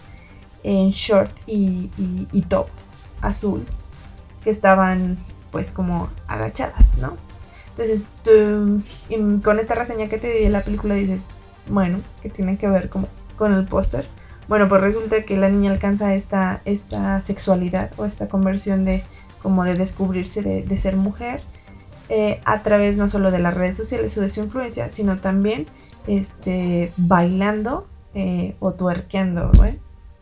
en short y, y- y top azul que estaban pues como agachadas, ¿no? Entonces tú y con esta reseña que te di de la película dices, bueno, que tiene que ver como con el póster. Bueno, pues resulta que la niña alcanza esta, esta sexualidad o esta conversión de como de descubrirse de, de ser mujer eh, a través no solo de las redes sociales o de su influencia, sino también este, bailando eh, o tuerqueando, ¿no?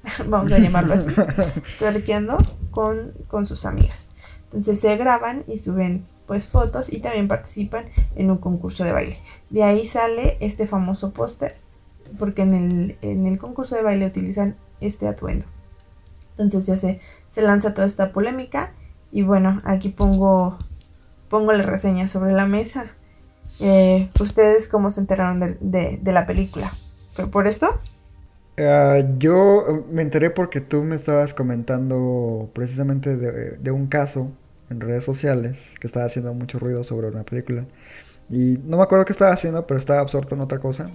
vamos a llamarlo así, tuerqueando con, con sus amigas. Entonces se graban y suben pues fotos y también participan en un concurso de baile. De ahí sale este famoso póster, porque en el, en el concurso de baile utilizan este atuendo. Entonces ya se, se lanza toda esta polémica y bueno, aquí pongo, pongo la reseña sobre la mesa. Eh, ¿Ustedes cómo se enteraron de, de, la película? ¿Fue por esto? Ah, yo me enteré porque tú me estabas comentando precisamente de, de un caso en redes sociales que estaba haciendo mucho ruido sobre una película. Y no me acuerdo qué estaba haciendo, pero estaba absorto en otra cosa.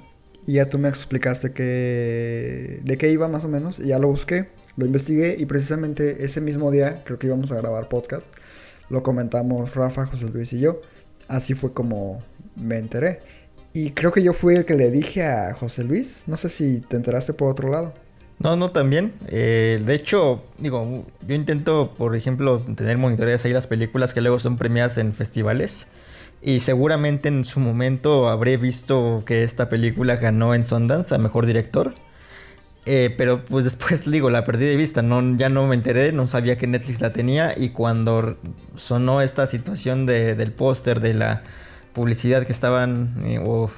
Y ya tú me explicaste que de qué iba más o menos. Y ya lo busqué, lo investigué y precisamente ese mismo día, creo que íbamos a grabar podcast, lo comentamos Rafa, José Luis y yo. Así fue como me enteré. Y creo que yo fui el que le dije a José Luis. No sé si te enteraste por otro lado. No, no, también. Eh, de hecho, digo, yo intento, por ejemplo, tener monitoreadas ahí las películas que luego son premiadas en festivales. Y seguramente en su momento habré visto que esta película ganó en Sundance a Mejor Director. Eh, pero pues después digo, la perdí de vista, no, ya no me enteré, no sabía que Netflix la tenía y cuando sonó esta situación de, del póster, de la publicidad que estaban, eh, o,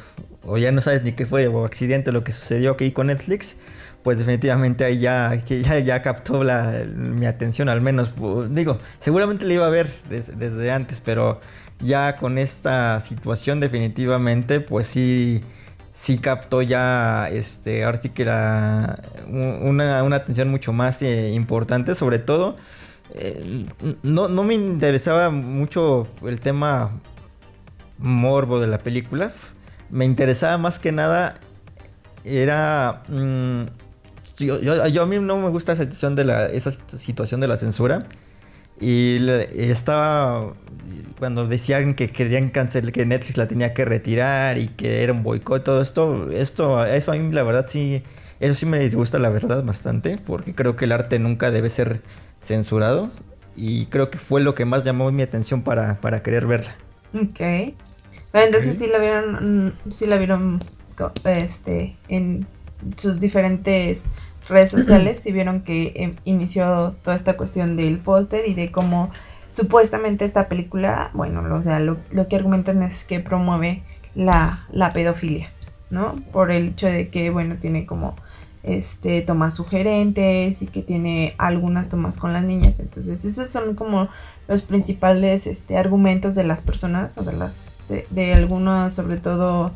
o, ya no sabes ni qué fue, o accidente lo que sucedió aquí con Netflix, pues definitivamente ahí ya, que ya, captó la, mi atención al menos. Digo, seguramente la iba a ver des, desde antes, pero ya con esta situación definitivamente, pues sí, sí captó ya, este, ahora sí que era una, una atención mucho más eh, importante, sobre todo. Eh, no, no me interesaba mucho el tema morbo de la película. Me interesaba más que nada. Era. Mmm, yo, yo, yo, a mí no me gusta esa situación de la, esa situación de la censura. Y estaba cuando decían que querían cancelar, que Netflix la tenía que retirar y que era un boicot, todo esto, esto, eso a mí la verdad sí, eso sí me disgusta la verdad bastante, porque creo que el arte nunca debe ser censurado y creo que fue lo que más llamó mi atención para, para querer verla. Ok. Entonces sí la vieron, sí la vieron este, en sus diferentes redes sociales y vieron que eh, inició toda esta cuestión del póster y de cómo supuestamente esta película, bueno, o sea, lo, lo que argumentan es que promueve la, la, pedofilia, ¿no? Por el hecho de que, bueno, tiene como este tomas sugerentes y que tiene algunas tomas con las niñas. Entonces, esos son como los principales este, argumentos de las personas o de las de, algunos, sobre todo,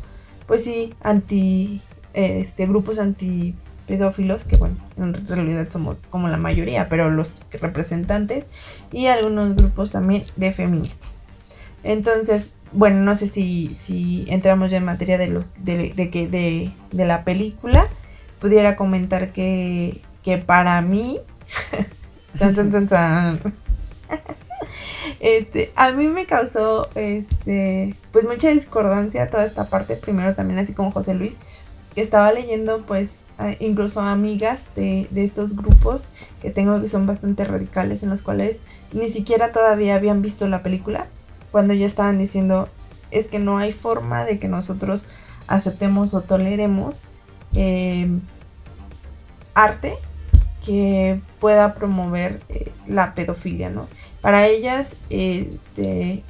pues sí, anti este grupos anti pedófilos, que bueno, en realidad somos como la mayoría, pero los representantes y algunos grupos también de feministas. Entonces, bueno, no sé si, si entramos ya en materia de, lo, de, de, de, de, la película, pudiera comentar que, que para mí, este, a mí me causó este, pues mucha discordancia toda esta parte, primero también así como José Luis, que estaba leyendo pues incluso amigas de, estos grupos que tengo que son bastante radicales en los cuales ni siquiera todavía habían visto la película cuando ya estaban diciendo es que no hay forma de que nosotros aceptemos o toleremos eh, arte que pueda promover eh, la pedofilia, ¿no? Para ellas, este,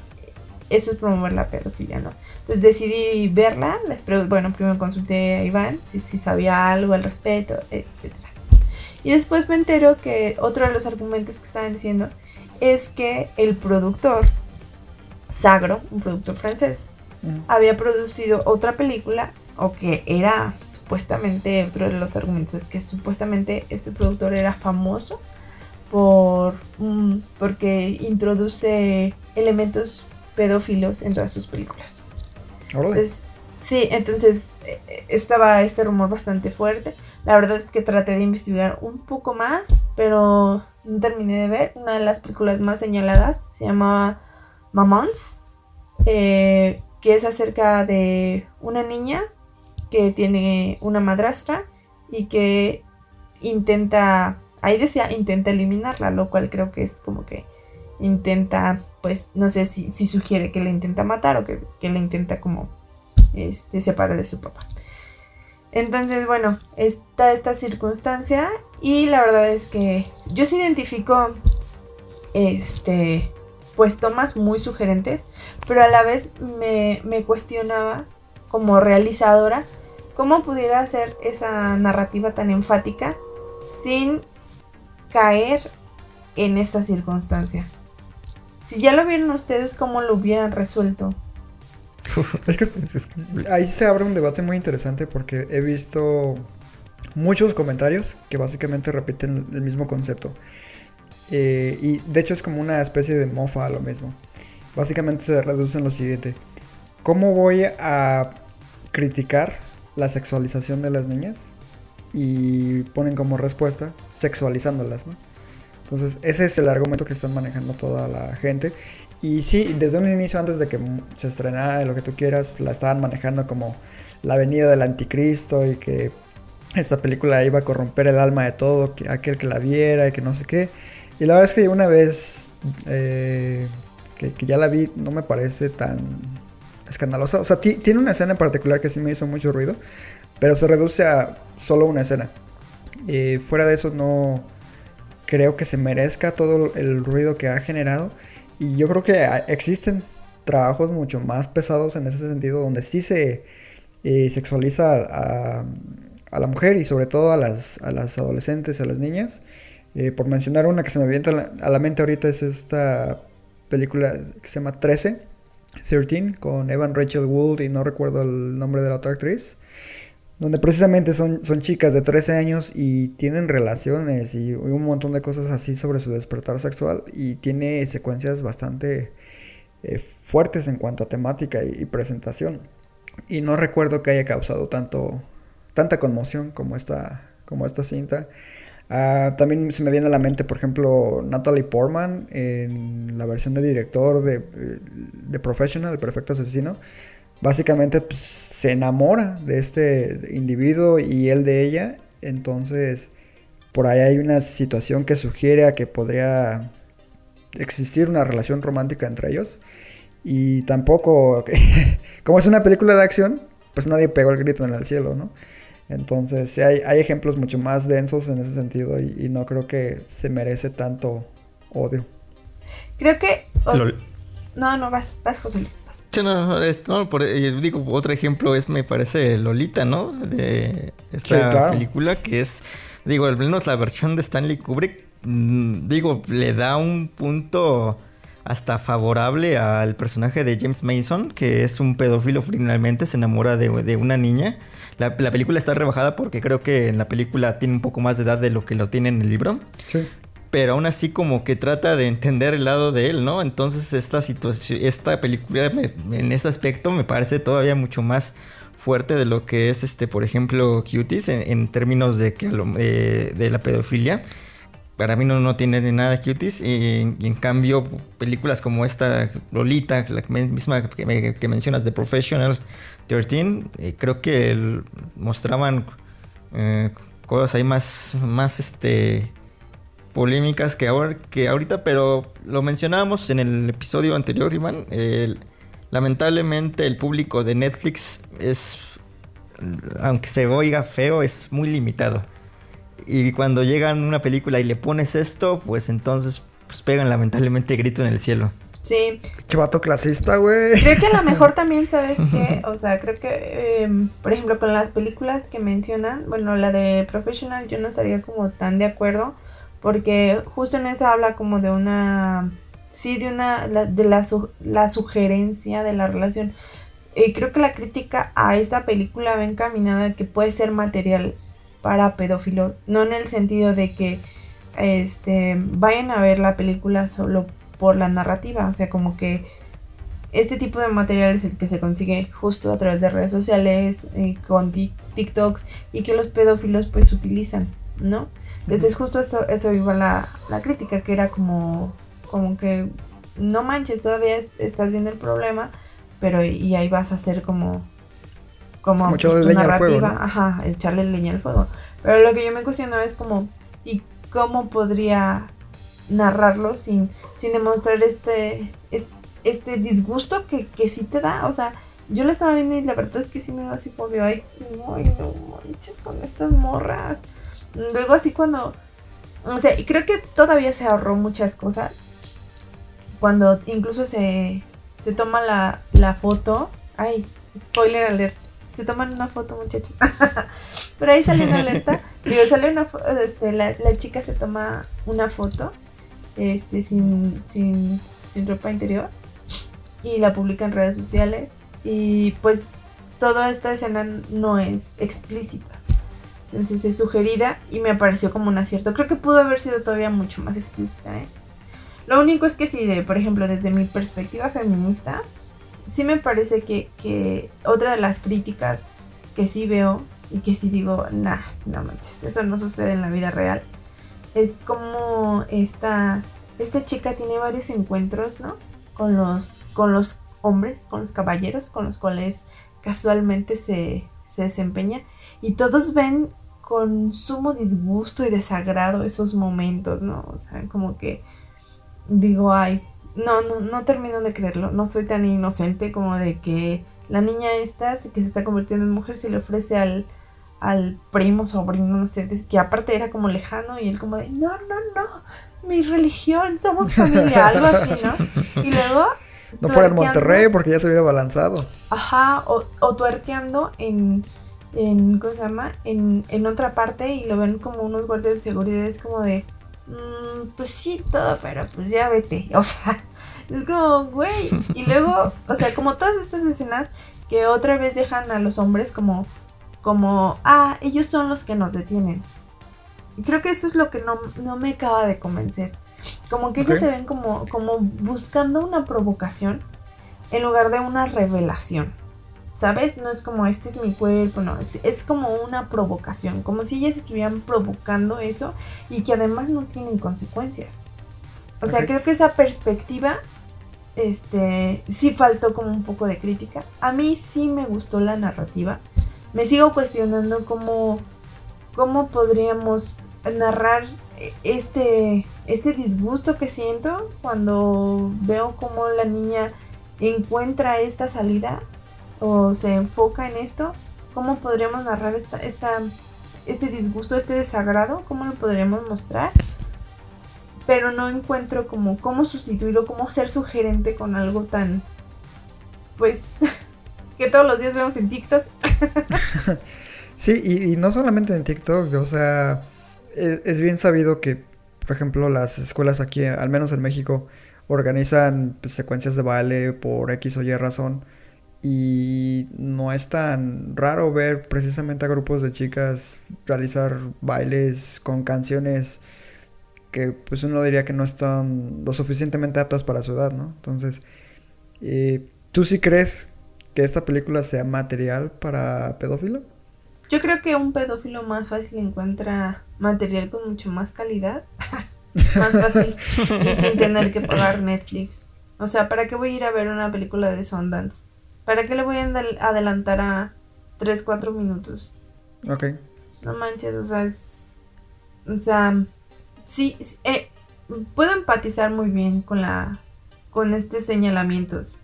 eso es promover la pedofilia, ¿no? Entonces decidí verla, les bueno, primero consulté a Iván si, si sabía algo al respecto, etc. Y después me entero que otro de los argumentos que estaban diciendo es que el productor, Sagro, un productor francés, mm. había producido otra película, o que era supuestamente, otro de los argumentos es que supuestamente este productor era famoso por, um, porque introduce elementos pedófilos en todas sus películas. Entonces, sí, entonces estaba este rumor bastante fuerte. La verdad es que traté de investigar un poco más, pero no terminé de ver. Una de las películas más señaladas se llamaba Mamons, eh, que es acerca de una niña que tiene una madrastra y que intenta, ahí decía, intenta eliminarla, lo cual creo que es como que intenta, pues no sé si, si sugiere que le intenta matar o que, que le intenta como este, separar de su papá. Entonces, bueno, está esta circunstancia y la verdad es que yo se identifico, este, pues tomas muy sugerentes, pero a la vez me, me cuestionaba como realizadora cómo pudiera hacer esa narrativa tan enfática sin caer en esta circunstancia. Si ya lo vieron ustedes, ¿cómo lo hubieran resuelto? es, que, ahí se abre un debate muy interesante porque he visto muchos comentarios que básicamente repiten el mismo concepto. Eh, y de hecho es como una especie de mofa a lo mismo. Básicamente se reduce en lo siguiente. ¿Cómo voy a criticar la sexualización de las niñas? Y ponen como respuesta sexualizándolas, ¿no? Entonces ese es el argumento que están manejando toda la gente. Y sí, desde un inicio, antes de que se estrenara lo que tú quieras, la estaban manejando como la venida del anticristo y que esta película iba a corromper el alma de todo, que aquel que la viera y que no sé qué. Y la verdad es que una vez eh, que, que, ya la vi, no me parece tan escandalosa. O sea, tiene una escena en particular que sí me hizo mucho ruido, pero se reduce a solo una escena. Fuera de eso, no creo que se merezca todo el ruido que ha generado. Y yo creo que existen trabajos mucho más pesados en ese sentido, donde sí se eh, sexualiza a, a, la mujer y sobre todo a las, a las adolescentes, a las niñas. Eh, por mencionar una que se me viene a la mente ahorita es esta película que se llama 13, 13, con Evan Rachel Wood y no recuerdo el nombre de la otra actriz donde precisamente son, son chicas de 13 años y tienen relaciones y un montón de cosas así sobre su despertar sexual y tiene secuencias bastante eh, fuertes en cuanto a temática y, presentación. Y no recuerdo que haya causado tanto, tanta conmoción como esta, como esta cinta. Ah, también se me viene a la mente, por ejemplo, Natalie Portman en la versión de director de, de Professional, el perfecto asesino. Básicamente, pues se enamora de este individuo y él de ella. Entonces, por ahí hay una situación que sugiere a que podría existir una relación romántica entre ellos. Y tampoco, como es una película de acción, pues nadie pegó el grito en el cielo, ¿no? Entonces, hay, hay ejemplos mucho más densos en ese sentido y, no creo que se merece tanto odio. Creo que... No, no, vas, vas José Luis no, por, eh, digo, otro ejemplo es, me parece, Lolita, ¿no? De esta película que es, digo, al menos la versión de Stanley Kubrick, mm, digo, le da un punto hasta favorable al personaje de James Mason, que es un pedófilo finalmente, se enamora de, una niña. La, la, película está rebajada porque creo que en la película tiene un poco más de edad de lo que lo tiene en el libro. Sí pero aún así como que trata de entender el lado de él, ¿no? Entonces esta situación, esta película en ese aspecto me parece todavía mucho más fuerte de lo que es, este, por ejemplo, Cuties en, términos de, que, eh, de la pedofilia. Para mí no, no tiene nada Cuties y, en cambio películas como esta Lolita, la misma que, mencionas de Professional 13, eh, creo que mostraban eh, cosas ahí más, más este polémicas que, ahora, que ahorita, pero lo mencionábamos en el episodio anterior, Iván. lamentablemente el público de Netflix es, aunque se oiga feo, es muy limitado. Y cuando llegan una película y le pones esto, pues entonces pues pegan lamentablemente grito en el cielo. Sí. Chavato clasista, güey. Creo que a lo mejor también, ¿sabes qué? O sea, creo que, em, por ejemplo, con las películas que mencionan, bueno, la de Professional yo no estaría como tan de acuerdo porque justo en esa habla como de una, sí, de una, de la, la sugerencia de la relación. Eh, creo que la crítica a esta película va encaminada que puede ser material para pedófilos, no en el sentido de que este vayan a ver la película solo por la narrativa, o sea, como que este tipo de material es el que se consigue justo a través de redes sociales, eh, con TikToks y que los pedófilos pues utilizan, ¿no? Entonces justo esto, eso iba la, la crítica, que era como, como que no manches, todavía estás viendo el problema, pero y ahí vas a hacer como como, narrativa, ajá, echarle leña al fuego. Pero lo que yo me cuestiono es como y cómo podría narrarlo sin sin demostrar este este, disgusto que, que sí te da, o sea, yo la estaba viendo y la verdad es que sí me iba así por ay, no, no manches con estas morras. Luego así cuando... O sea, y creo que todavía se ahorró muchas cosas. Cuando incluso se, se toma la, la foto. Ay, spoiler alert. se toman una foto, muchachos. Pero ahí sale una alerta. Digo, sale una foto, este, la, la chica se toma una foto, este, sin, sin, sin ropa interior. Y la publica en redes sociales. Y pues toda esta escena no es explícita. Entonces es sugerida y me pareció como un acierto. Creo que pudo haber sido todavía mucho más explícita, ¿eh? Lo único es que si, de, por ejemplo, desde mi perspectiva feminista, sí me parece que, que otra de las críticas que sí veo y que sí digo, nah, no manches, eso no sucede en la vida real, es como esta, esta chica tiene varios encuentros, ¿no? Con los, con los hombres, con los caballeros, con los cuales casualmente se, se desempeña y todos ven con sumo disgusto y desagrado esos momentos, ¿no? O sea, como que digo, ay, no, no, no termino de creerlo, no soy tan inocente como de que la niña esta que se está convirtiendo en mujer se le ofrece al, al primo, sobrino, no sé, que aparte era como lejano y él como de, no, no, no, mi religión, somos familia, algo así, ¿no? Y luego... No fuera en Monterrey porque ya se hubiera balanzado. Ajá, o, o tuerteando en, en, ¿cómo se llama? En, en otra parte y lo ven como unos guardias de seguridad, es como de, mm, pues sí, todo, pero pues ya vete, o sea, es como, güey, y luego, o sea, como todas estas escenas que otra vez dejan a los hombres como, como, ah, ellos son los que nos detienen. Y creo que eso es lo que no, no me acaba de convencer. Como que ellos se ven como, como buscando una provocación en lugar de una revelación. ¿Sabes? No es como este es mi cuerpo, no, es, es como una provocación, como si ellas estuvieran provocando eso y que además no tienen consecuencias. O sea, creo que esa perspectiva, este, sí faltó como un poco de crítica. A mí sí me gustó la narrativa. Me sigo cuestionando cómo, cómo podríamos narrar este, este disgusto que siento cuando veo cómo la niña encuentra esta salida o se enfoca en esto. ¿Cómo podríamos narrar esta, esta, este disgusto, este desagrado? ¿Cómo lo podríamos mostrar? Pero no encuentro como cómo sustituirlo, cómo ser sugerente con algo tan, pues, que todos los días vemos en TikTok. Sí, y, no solamente en TikTok, o sea, es, es bien sabido que, por ejemplo, las escuelas aquí, al menos en México, organizan pues, secuencias de baile por X o Y razón. Y no es tan raro ver precisamente a grupos de chicas realizar bailes con canciones que pues uno diría que no están lo suficientemente aptas para su edad, ¿no? Entonces, eh, ¿tú sí crees que esta película sea material para pedófilo? Yo creo que un pedófilo más fácil encuentra material con mucho más calidad. más fácil. y sin tener que pagar Netflix. O sea, ¿para qué voy a ir a ver una película de Sundance? ¿Para qué le voy a adel- adelantar a 3, 4 minutos? Ok. No manches, o sea, es. O sea, sí, eh, puedo empatizar muy bien con la. con estos señalamientos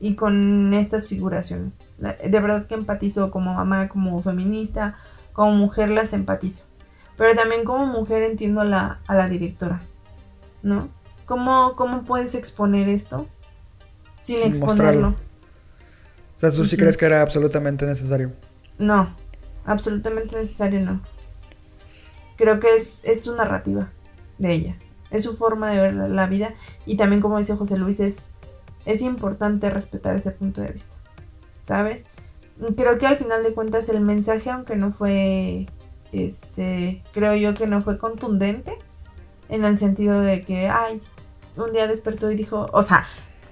y con estas figuraciones. De verdad que empatizo como mamá, como feminista, como mujer las empatizo. Pero también como mujer entiendo a la, a la directora, ¿no? ¿Cómo, ¿Cómo puedes exponer esto sin, Sin exponerlo? mostrarlo. O sea, ¿tú sí crees que era absolutamente necesario? No, absolutamente necesario no. Creo que es, es su narrativa de ella. Es su forma de ver la, la vida. Y también, como dice José Luis, es, es importante respetar ese punto de vista. ¿Sabes? Creo que al final de cuentas el mensaje, aunque no fue, este, creo yo que no fue contundente, en el sentido de que, ay, un día despertó y dijo, o sea,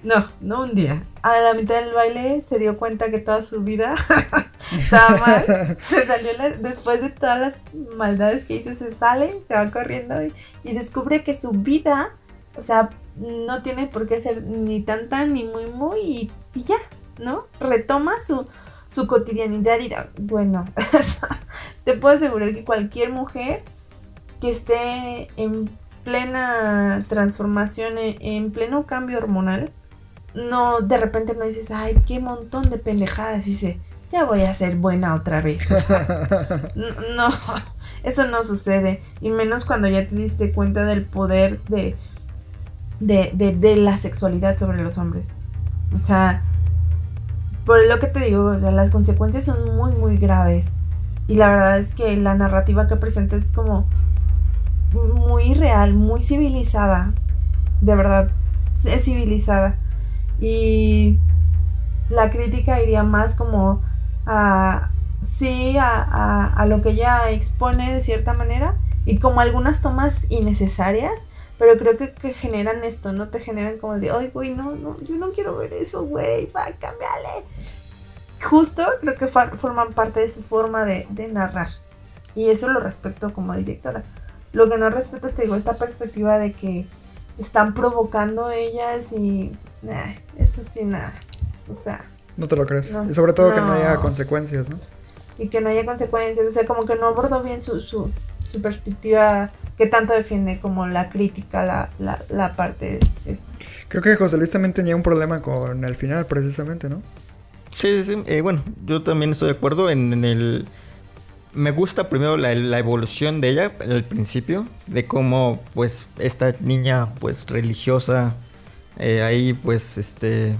no, no un día. A la mitad del baile se dio cuenta que toda su vida estaba mal. Se salió la- después de todas las maldades que hizo, se sale, se va corriendo y, y descubre que su vida, o sea, no tiene por qué ser ni tan tan ni muy muy y, y ya, ¿no? Retoma su, su cotidianidad y da- bueno, te puedo asegurar que cualquier mujer que esté en plena transformación, en, en pleno cambio hormonal, no, de repente no dices, ay, qué montón de pendejadas hice, ya voy a ser buena otra vez. O sea, n- no, eso no sucede. Y menos cuando ya te diste cuenta del poder de, de, de, de la sexualidad sobre los hombres. O sea, por lo que te digo, o sea, las consecuencias son muy, muy graves. Y la verdad es que la narrativa que presenta es como muy real, muy civilizada. De verdad, es civilizada. Y la crítica iría más como a, sí, a, a, lo que ella expone de cierta manera. Y como algunas tomas innecesarias, pero creo que, que generan esto, ¿no? Te generan como de, ay, güey, no, no, yo no quiero ver eso, güey, va, cámbiale. Justo creo que forman parte de su forma de, narrar. Y eso lo respeto como directora. Lo que no respeto es, te digo, esta perspectiva de que están provocando ellas y eso sí, nada. O sea. No te lo crees. y sobre todo que no haya consecuencias, ¿no? Y que no haya consecuencias. O sea, como que no abordó bien su, su, su perspectiva que tanto defiende como la crítica, la, la, la parte esta. Creo que José Luis también tenía un problema con el final, precisamente, ¿no? Sí, sí, eh, bueno, yo también estoy de acuerdo en, en el me gusta primero la, evolución de ella al principio, de cómo pues esta niña pues religiosa eh, ahí pues este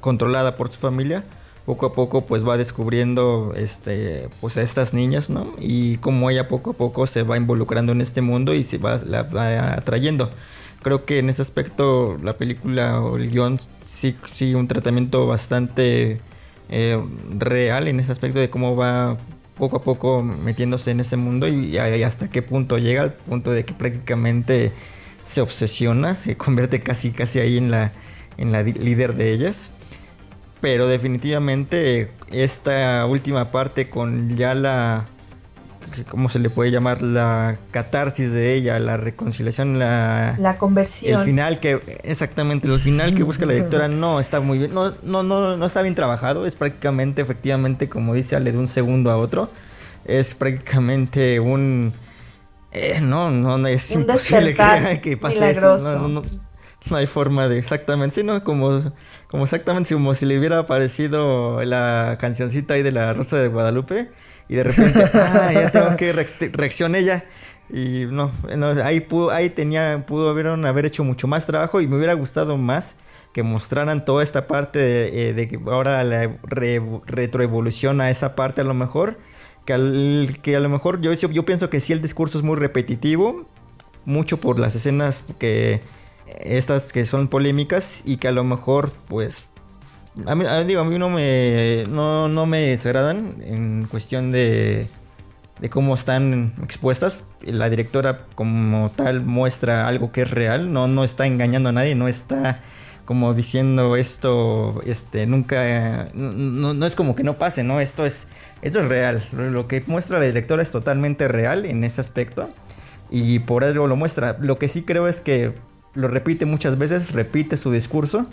controlada por su familia, poco a poco pues va descubriendo este pues a estas niñas, ¿no? Y cómo ella poco a poco se va involucrando en este mundo y se va, atrayendo. Creo que en ese aspecto la película o el guion sí, sí un tratamiento bastante eh, real en ese aspecto de cómo va poco a poco metiéndose en ese mundo y, hasta qué punto llega al punto de que prácticamente se obsesiona, se convierte casi casi ahí en la, en la líder de ellas. Pero definitivamente esta última parte con ya la ¿cómo se le puede llamar? La catarsis de ella, la reconciliación, la... La conversión. El final que, exactamente, el final que busca la directora no está muy bien, no, no, no, no está bien trabajado, es prácticamente, efectivamente, como dice Ale, de un segundo a otro, es prácticamente un... Eh, no, no, es imposible que, pase eso. No, no, no, hay forma de exactamente, sino como, como exactamente como si le hubiera aparecido la cancioncita ahí de la Rosa de Guadalupe y de repente, ah, ya tengo que reaccionar ella. Y no, ahí, pudo, ahí tenía, pudo haber, haber hecho mucho más trabajo y me hubiera gustado más que mostraran toda esta parte de, eh, que ahora la retroevolución a esa parte a lo mejor. Que, a lo mejor yo, yo pienso que sí el discurso es muy repetitivo, mucho por las escenas que estas que son polémicas y que a lo mejor pues a mí, digo, a mí no me, no, no me desagradan en cuestión de, de cómo están expuestas. La directora como tal muestra algo que es real, no, no está engañando a nadie, no está como diciendo esto, este, nunca, no, no, es como que no pase, ¿no? Esto es, esto es real. Lo que muestra la directora es totalmente real en ese aspecto y por algo lo muestra. Lo que sí creo es que lo repite muchas veces, repite su discurso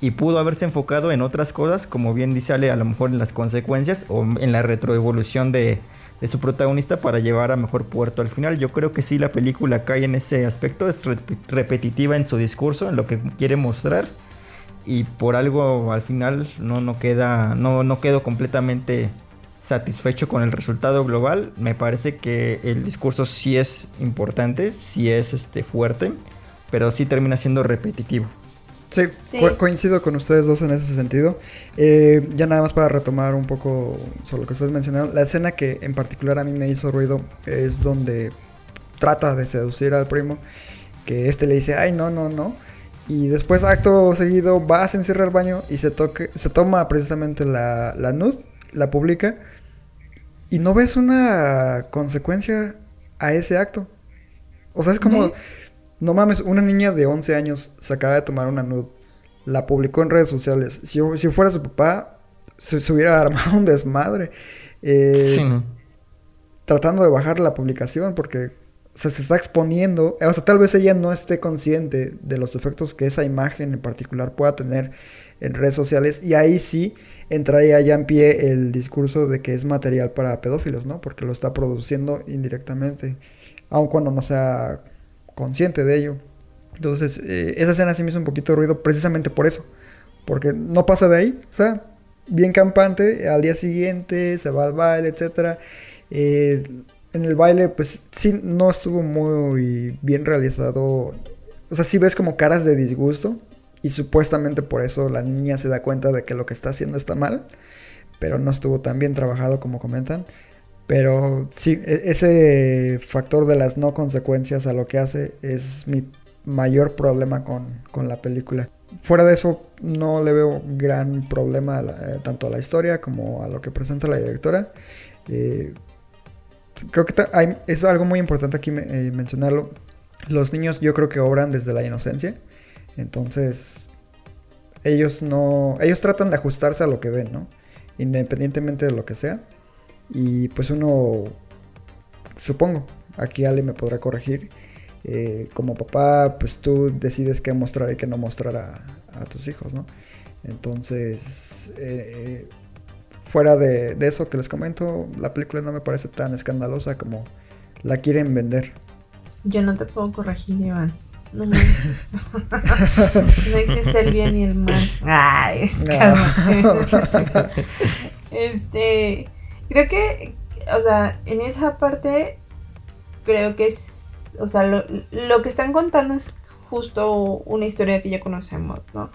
y pudo haberse enfocado en otras cosas, como bien dice Ale, a lo mejor en las consecuencias o en la retroevolución de, de su protagonista para llevar a mejor puerto al final. Yo creo que sí la película cae en ese aspecto, es repetitiva en su discurso, en lo que quiere mostrar y por algo al final no, no queda, no, no quedo completamente satisfecho con el resultado global. Me parece que el discurso sí es importante, sí es este, fuerte, pero sí termina siendo repetitivo. Sí, coincido con ustedes dos en ese sentido. Eh, ya nada más para retomar un poco sobre lo que ustedes mencionaron, la escena que en particular a mí me hizo ruido es donde trata de seducir al primo, que este le dice, ay, no, no, no. Y después, acto seguido, va, se encierra al baño y se, toque, se toma precisamente la, la nud, la publica, y no ves una consecuencia a ese acto. O sea, es como... No mames, una niña de 11 años se acaba de tomar una nude. La publicó en redes sociales. Si, si fuera su papá, se, hubiera armado un desmadre. Eh, sí. Tratando de bajar la publicación porque se está exponiendo. O sea, tal vez ella no esté consciente de los efectos que esa imagen en particular pueda tener en redes sociales. Y ahí sí entraría ya en pie el discurso de que es material para pedófilos, ¿no? Porque lo está produciendo indirectamente. Aun cuando no sea consciente de ello. Entonces, eh, esa escena sí me hizo un poquito de ruido precisamente por eso. Porque no pasa de ahí. O sea, bien campante, al día siguiente se va al baile, etc. Eh, en el baile, pues sí, no estuvo muy bien realizado. O sea, sí ves como caras de disgusto. y supuestamente por eso la niña se da cuenta de que lo que está haciendo está mal, pero no estuvo tan bien trabajado como comentan. Pero sí, e- ese factor de las no consecuencias a lo que hace es mi mayor problema con, con la película. Fuera de eso, no le veo gran problema eh, tanto a la historia como a lo que presenta la directora. Eh, creo que es algo muy importante aquí eh, mencionarlo. Los niños yo creo que obran desde la inocencia. Entonces, ellos no... Ellos tratan de ajustarse a lo que ven, ¿no? Independientemente de lo que sea. Y pues uno... Supongo, aquí Ale me podrá corregir. eh, como papá, pues tú decides qué mostrar y qué no mostrar a, a tus hijos, ¿no? Entonces, eh, fuera de, de eso que les comento, la película no me parece tan escandalosa como la quieren vender. Yo no te puedo corregir, Iván. No, manches. no existe el bien y el mal. Ay, cálmate. este, creo que, o sea, en esa parte, creo que es, o sea, lo, lo que están contando es justo una historia que ya conocemos, ¿no?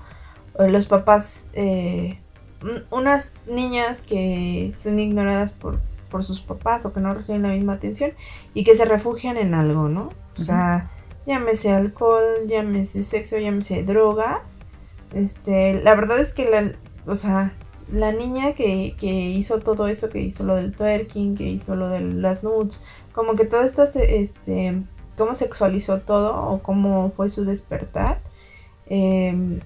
Los papás, eh, unas niñas que son ignoradas por, por sus papás o que no reciben la misma atención y que se refugian en algo, ¿no? O sea, llámese alcohol, llámese sexo, llámese drogas. Este, la verdad es que la, o sea, la niña que, que hizo todo eso, que hizo lo del twerking, que hizo lo de las nudes, como que todo esto, este, cómo sexualizó todo o cómo fue su despertar, eh,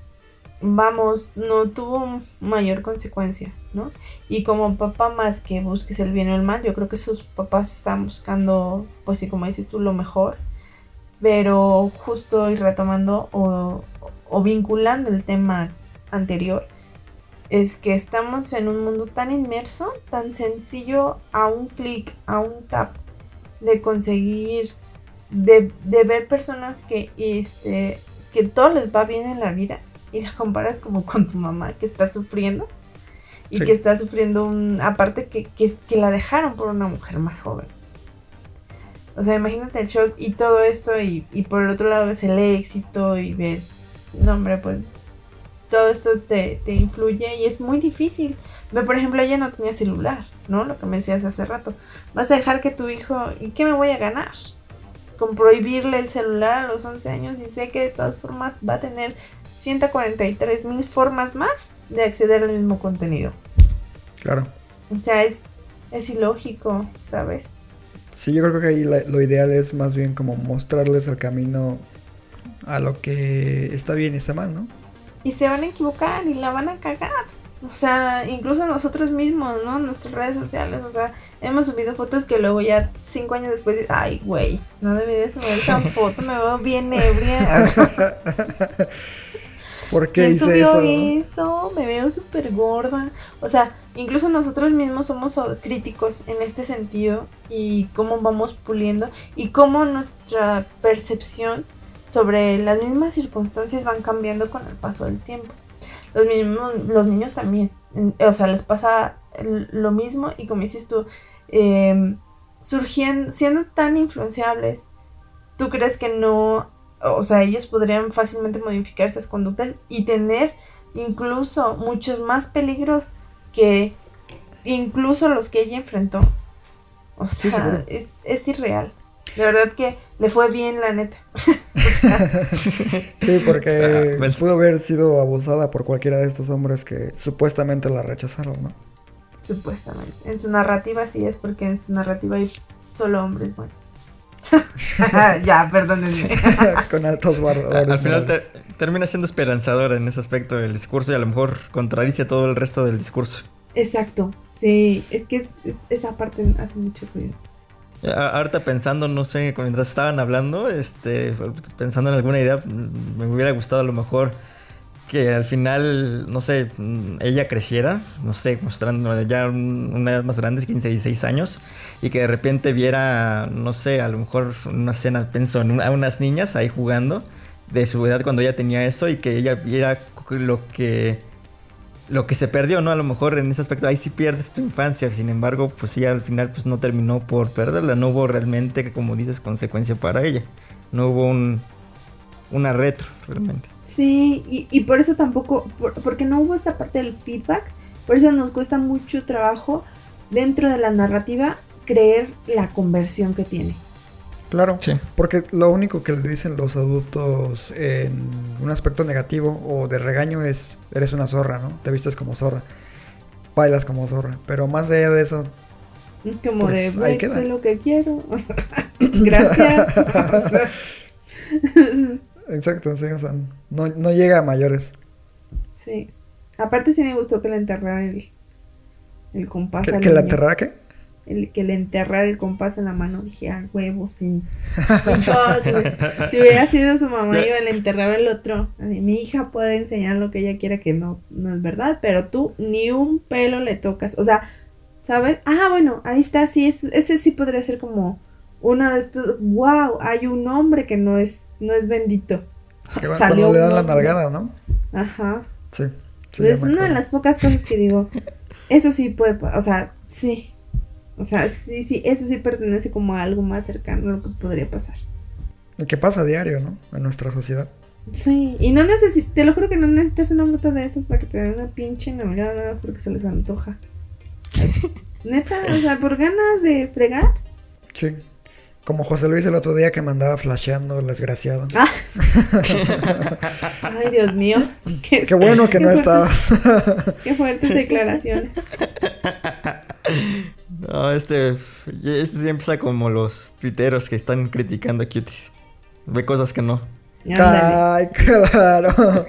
vamos, no tuvo mayor consecuencia, ¿no? Y como papá más que busques el bien o el mal, yo creo que sus papás están buscando, pues sí, como dices tú, lo mejor, pero justo y retomando o, o vinculando el tema anterior, es que estamos en un mundo tan inmerso, tan sencillo a un clic, a un tap, de conseguir, de, de ver personas que, este, que todo les va bien en la vida y las comparas como con tu mamá que está sufriendo y Sí. que está sufriendo un, aparte que, que, que la dejaron por una mujer más joven. O sea, imagínate el shock y todo esto y, y por el otro lado ves el éxito y ves, no hombre, pues todo esto te, te influye y es muy difícil. Ve, por ejemplo, ella no tenía celular, ¿no? Lo que me decías hace rato. Vas a dejar que tu hijo, ¿y qué me voy a ganar? Con prohibirle el celular a los 11 años y sé que de todas formas va a tener 143 mil formas más de acceder al mismo contenido. Claro. O sea, es, es ilógico, ¿sabes? Sí, yo creo que ahí la- lo ideal es más bien como mostrarles el camino a lo que está bien y está mal, ¿no? Y se van a equivocar y la van a cagar. O sea, incluso nosotros mismos, ¿no? Nuestras redes sociales, o sea, hemos subido fotos que luego ya cinco años después, ay, güey, no debí de subir esa foto, me veo bien ebria. ¿Por qué ¿Quién hice subió eso? eso? Me veo súper gorda. O sea, incluso nosotros mismos somos críticos en este sentido y cómo vamos puliendo y cómo nuestra percepción sobre las mismas circunstancias van cambiando con el paso del tiempo. Los mismos, los niños también, en- o sea, les pasa lo mismo y como dices tú, eh, surgiendo, siendo tan influenciables, ¿tú crees que no, o sea, ellos podrían fácilmente modificar estas conductas y tener incluso muchos más peligros que incluso los que ella enfrentó? O sea, es, es irreal. De verdad que le fue bien, la neta. Sí, porque Ah, pues- pudo haber sido abusada por cualquiera de estos hombres que supuestamente la rechazaron, ¿no? Supuestamente. En su narrativa sí es porque en su narrativa hay solo hombres buenos. ya, perdónenme. Con altos valores. Al final te- termina siendo esperanzadora en ese aspecto del discurso y a lo mejor contradice todo el resto del discurso. Exacto. Sí, es que es- es- esa parte hace mucho ruido. Ahorita pensando, no sé, mientras estaban hablando, este, pensando en alguna idea, me hubiera gustado a lo mejor que al final, no sé, ella creciera, no sé, mostrando ya un- una edad más grande, 15, 16 años, y que de repente viera, no sé, a lo mejor una escena, pienso en unas niñas ahí jugando de su edad cuando ella tenía eso y que ella viera lo que lo que se perdió, ¿no? A lo mejor en ese aspecto ahí sí pierdes tu infancia, sin embargo, pues sí, al final pues no terminó por perderla, no hubo realmente, como dices, consecuencia para ella, no hubo un, una retro realmente. Sí, y, y por eso tampoco, por- porque no hubo esta parte del feedback, por eso nos cuesta mucho trabajo dentro de la narrativa creer la conversión que tiene. Claro, Sí. porque lo único que le dicen los adultos en un aspecto negativo o de regaño es, eres una zorra, ¿no? Te vistes como zorra, bailas como zorra, pero más allá de eso, Como Pues, de, ahí güey, queda. sé lo que quiero. Gracias. exacto, sí, o sea, no, no llega a mayores. sí. Aparte sí me gustó que le enterrara el, el compás ¿Que, al que la niño. aterrara qué? El que le enterrara el compás en la mano. Dije, ah, huevo, sí. Si hubiera sido su mamá, iba a le enterraba el otro. Así, mi hija puede enseñar lo que ella quiera, que no, no es verdad, pero tú ni un pelo le tocas. O sea, ¿sabes? Ah, bueno, ahí está, sí, es- ese sí podría ser como uno de estos. Wow, hay un hombre que no es, no es bendito. Que Salió le dan la nalgada, ¿no? Ajá. Sí. sí, es una de las pocas cosas que digo, eso sí puede, o sea, sí. O sea, sí, sí, eso sí pertenece como a algo más cercano a lo que podría pasar. Y que pasa a diario, ¿no? En nuestra sociedad. Sí, y no necesitas, te lo juro que no necesitas una moto de esas para que te den una pinche nalgada nada más porque se les antoja. Neta, o sea, por ganas de fregar. Sí. Como José Luis el otro día que me andaba flasheando, el desgraciado. Ah. Ay, Dios mío. Qué, Qué bueno que qué no estabas. Qué fuertes declaraciones. No, este, este sí empieza como los tuiteros que están criticando a Cuties. Ve cosas que no. Ay, claro.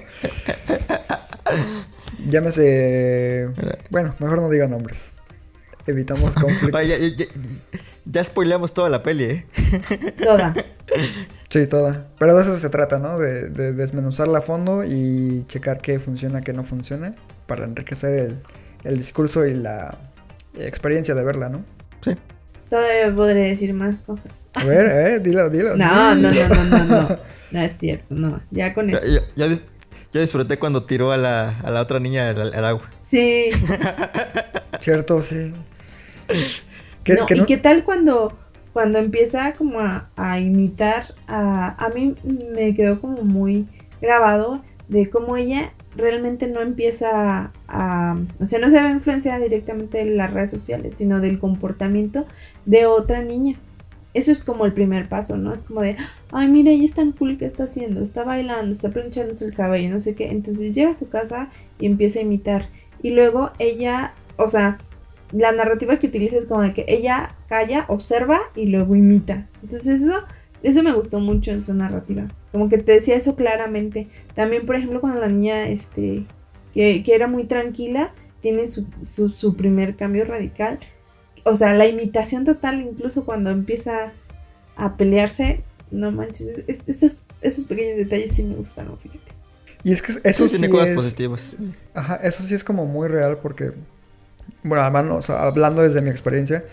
Llámese. Bueno, mejor no diga nombres. Evitamos conflictos. Ay, ya, ya- ya- ya spoileamos toda la peli, ¿eh? Toda. Sí, toda. Pero de eso se trata, ¿no? De, de desmenuzarla a fondo y checar qué funciona, qué no funciona. Para enriquecer el, el discurso y la experiencia de verla, ¿no? Sí. Todavía podré decir más cosas. A ver, eh, dilo, dilo. No, no, dilo. no, no, no, no. No es cierto, no. Ya con eso. ya- ya dis- ya disfruté cuando tiró a la, a la otra niña al, al agua. Sí. Cierto, sí. ¿Qué- No, ¿Y qué tal cuando, cuando empieza como a, a imitar a... A mí me quedó como muy grabado de cómo ella realmente no empieza a... O sea, no se ve influenciada directamente de las redes sociales, sino del comportamiento de otra niña. Eso es como el primer paso, ¿no? Es como de, ay, mira, ella es tan cool que está haciendo, está bailando, está planchándose el cabello, no sé qué. Entonces llega a su casa y empieza a imitar. Y luego ella, o sea, la narrativa que utiliza es como de que ella calla, observa y luego imita. Entonces eso, eso me gustó mucho en su narrativa. Como que te decía eso claramente. También, por ejemplo, cuando la niña, este, que, que era muy tranquila, tiene su, su, su primer cambio radical. O sea, la imitación total, incluso cuando empieza a pelearse, no manches, es- esos, esos pequeños detalles sí me gustaron, fíjate. Y es que eso Sí, sí, tiene cosas es- positivas. Ajá, eso sí es como muy real porque, bueno, hermano, o sea, hablando desde mi experiencia,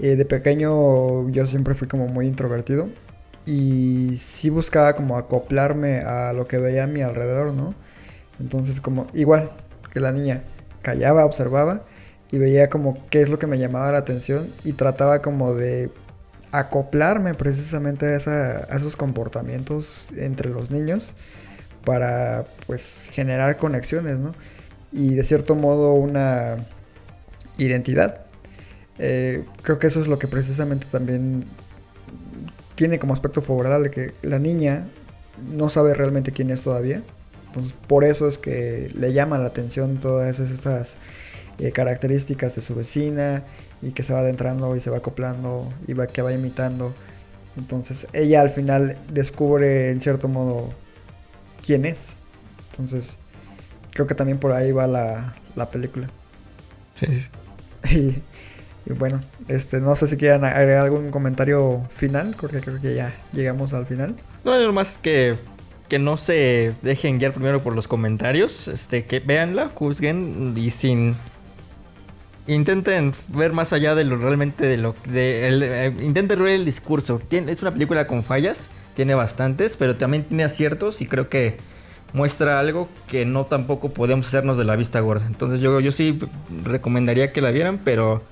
eh, de pequeño yo siempre fui como muy introvertido y sí buscaba como acoplarme a lo que veía a mi alrededor, ¿no? Entonces como igual que la niña, callaba, observaba y veía como qué es lo que me llamaba la atención y trataba como de acoplarme precisamente a, esa- a esos comportamientos entre los niños para pues generar conexiones, ¿no? Y de cierto modo una identidad. Eh, creo que eso es lo que precisamente también tiene como aspecto favorable que la niña no sabe realmente quién es todavía. Entonces por eso es que le llama la atención todas estas eh, características de su vecina y que se va adentrando y se va acoplando y va, que va imitando. Entonces ella al final descubre en cierto modo quién es. Entonces creo que también por ahí va la, la película. Sí, sí. Y, y bueno, este no sé si quieran agregar algún comentario final, porque creo que ya llegamos al final. No, no más que, que no se dejen guiar primero por los comentarios. Este, que véanla, juzguen y sin. Intenten ver más allá de lo realmente de lo de el- eh, intenten ver el discurso. Es una película con fallas, tiene bastantes, pero también tiene aciertos y creo que muestra algo que no tampoco podemos hacernos de la vista gorda. Entonces yo, yo sí recomendaría que la vieran, pero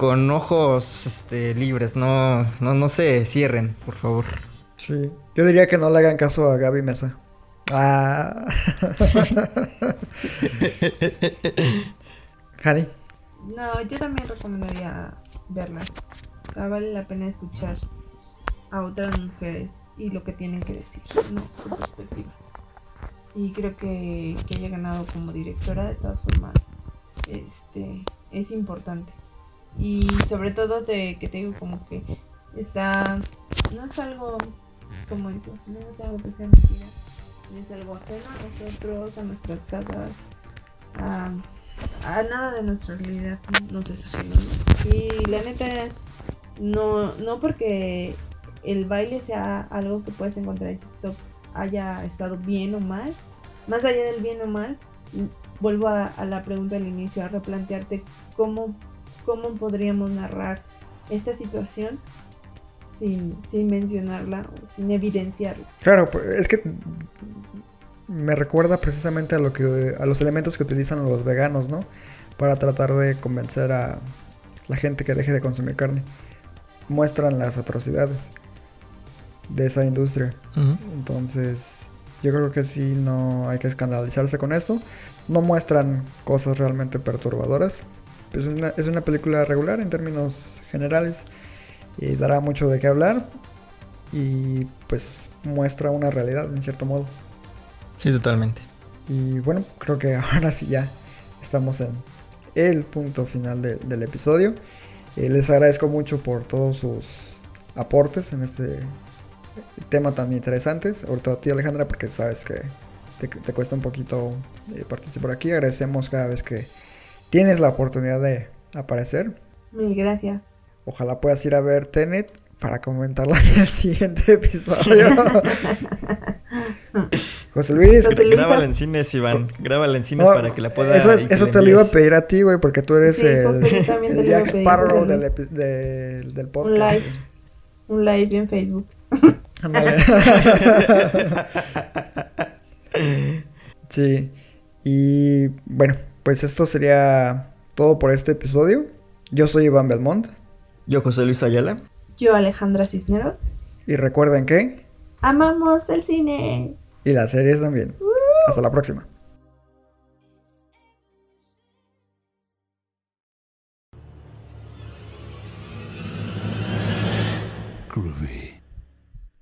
con ojos este, libres, no, no, no se cierren, por favor. Sí. Yo diría que no le hagan caso a Gaby Mesa. Ah. Jani. No, yo también recomendaría verla. O sea, vale la pena escuchar a otras mujeres y lo que tienen que decir, no, su perspectiva. Y creo que, que haya ganado como directora de todas formas este es importante. Y sobre todo de que te digo como que está no es algo como decimos, no es algo que sea mentira, es algo ajeno a nosotros, a nuestras casas, a, a nada de nuestra realidad nos es ajeno. ¿no? Y la neta, no, no porque el baile sea algo que puedes encontrar en TikTok haya estado bien o mal, más allá del bien o mal, vuelvo a la pregunta del inicio, a replantearte cómo, cómo podríamos narrar esta situación sin, sin mencionarla o sin evidenciarla. Claro, pues, es que me recuerda precisamente a lo que a los elementos que utilizan los veganos, ¿no? Para tratar de convencer a la gente que deje de consumir carne. Muestran las atrocidades de esa industria. Entonces, yo creo que sí no hay que escandalizarse con esto. No muestran cosas realmente perturbadoras. Es una, es una película regular en términos generales. Dará mucho de qué hablar. Y pues muestra una realidad en cierto modo. Sí, totalmente. Y bueno, creo que ahora sí ya estamos en el punto final de- del episodio. Eh, les agradezco mucho por todos sus aportes en este tema tan interesantes. Ahorita a ti Alejandra porque sabes que te, te cuesta un poquito eh, participar aquí. Agradecemos cada vez que tienes la oportunidad de aparecer. Mil gracias. Ojalá puedas ir a ver Tenet para comentarla en el siguiente episodio. José Luis, José Luis, Grábala en cines, Iván. Grábala en cines No, para que la pueda. Eso, es- eso te lo iba a pedir a ti, güey, porque tú eres Sí, el, el Jack Sparrow del, del, del Un podcast. live. Un live en Facebook. Sí. Y bueno, pues esto sería todo por este episodio. Yo soy Iván Belmont. Yo, José Luis Ayala. Yo, Alejandra Cisneros. Y recuerden que. Amamos el cine. Y las series también. Hasta la próxima.